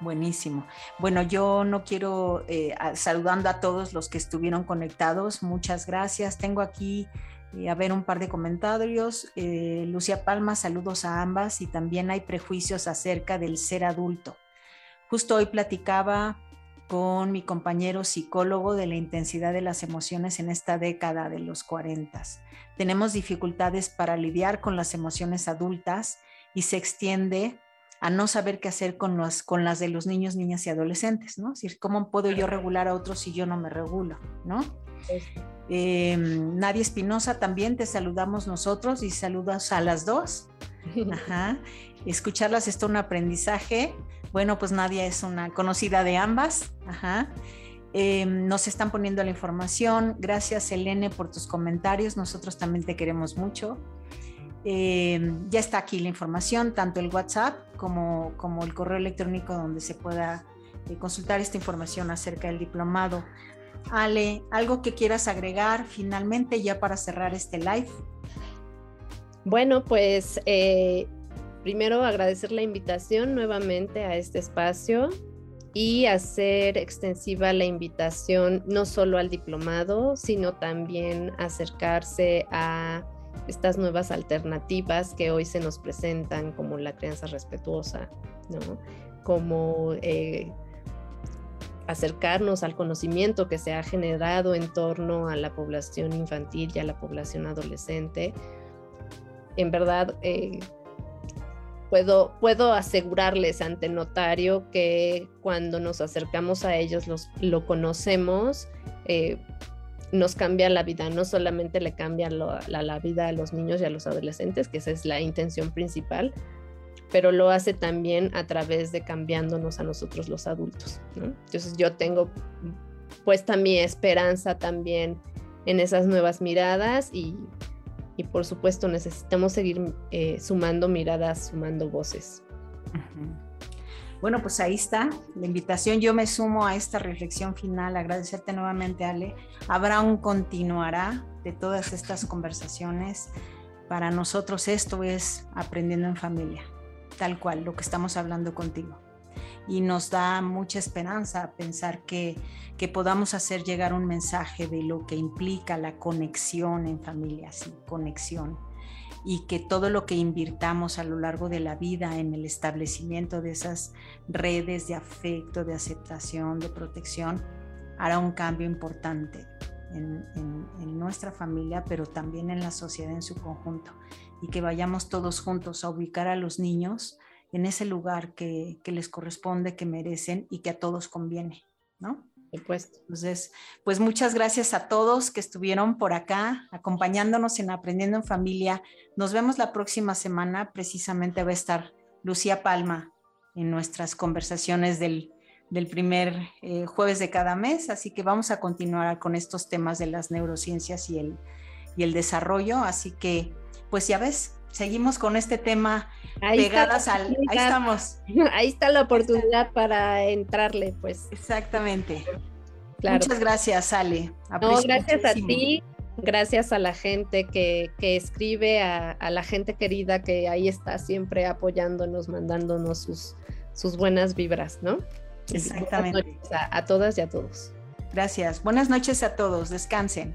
S2: Buenísimo. Bueno, yo no quiero, eh, saludando a todos los que estuvieron conectados, muchas gracias. Tengo aquí, eh, a ver, un par de comentarios. Eh, Lucia Palma, saludos a ambas y también hay prejuicios acerca del ser adulto. Justo hoy platicaba con mi compañero psicólogo de la intensidad de las emociones en esta década de los 40. Tenemos dificultades para lidiar con las emociones adultas y se extiende a no saber qué hacer con, con las de los niños, niñas y adolescentes, ¿no? Es decir, ¿cómo puedo yo regular a otros si yo no me regulo, ¿no? Em, Nadia Espinosa, también te saludamos nosotros y saludas a las dos. Ajá. Escucharlas es todo un aprendizaje. Bueno, pues Nadia es una conocida de ambas. Ajá. Em, nos están poniendo la información. Gracias, Elene, por tus comentarios. Nosotros también te queremos mucho. Em, ya está aquí la información, tanto el WhatsApp como, como el correo electrónico donde se pueda eh, consultar esta información acerca del diplomado. Ale, ¿algo que quieras agregar finalmente ya para cerrar este live?
S3: Bueno, pues eh, primero agradecer la invitación nuevamente a este espacio y hacer extensiva la invitación no solo al diplomado, sino también acercarse a estas nuevas alternativas que hoy se nos presentan, como la crianza respetuosa, ¿no? como eh, acercarnos al conocimiento que se ha generado en torno a la población infantil y a la población adolescente. En verdad, eh, puedo, puedo asegurarles ante notario que cuando nos acercamos a ellos los, lo conocemos, eh, nos cambia la vida, no solamente le cambia la, vida a los niños y a los adolescentes, que esa es la intención principal, pero lo hace también a través de cambiándonos a nosotros los adultos. Entonces yo tengo puesta mi esperanza también en esas nuevas miradas y, por supuesto necesitamos seguir eh, sumando miradas, sumando voces.
S2: Bueno, pues ahí está la invitación. Yo me sumo a esta reflexión final. Agradecerte nuevamente, Ale. Habrá un continuará de todas estas conversaciones. Para nosotros esto es aprendiendo en familia tal cual, lo que estamos hablando contigo. Y nos da mucha esperanza pensar que, que podamos hacer llegar un mensaje de lo que implica la conexión en familia, sí, conexión. Y que todo lo que invirtamos a lo largo de la vida en el establecimiento de esas redes de afecto, de aceptación, de protección, hará un cambio importante en, en, nuestra familia, pero también en la sociedad en su conjunto y que vayamos todos juntos a ubicar a los niños en ese lugar que, les corresponde, que merecen y que a todos conviene, ¿no?
S3: Supuesto.
S2: Entonces, pues muchas gracias a todos que estuvieron por acá acompañándonos en Aprendiendo en Familia. Nos vemos la próxima semana. Precisamente va a estar Lucía Palma en nuestras conversaciones del, primer eh, jueves de cada mes. Así que vamos a continuar con estos temas de las neurociencias y el, y el desarrollo. Así que pues ya ves, seguimos con este tema pegadas al... Ahí estamos.
S3: Ahí está la oportunidad para entrarle, pues.
S2: Exactamente. Muchas gracias, Ale.
S3: No, gracias a ti, gracias a la gente que, escribe, a, la gente querida que ahí está siempre apoyándonos, mandándonos sus, sus buenas vibras, ¿no?
S2: Exactamente.
S3: a todas y a todos.
S2: Gracias. Buenas noches a todos. Descansen.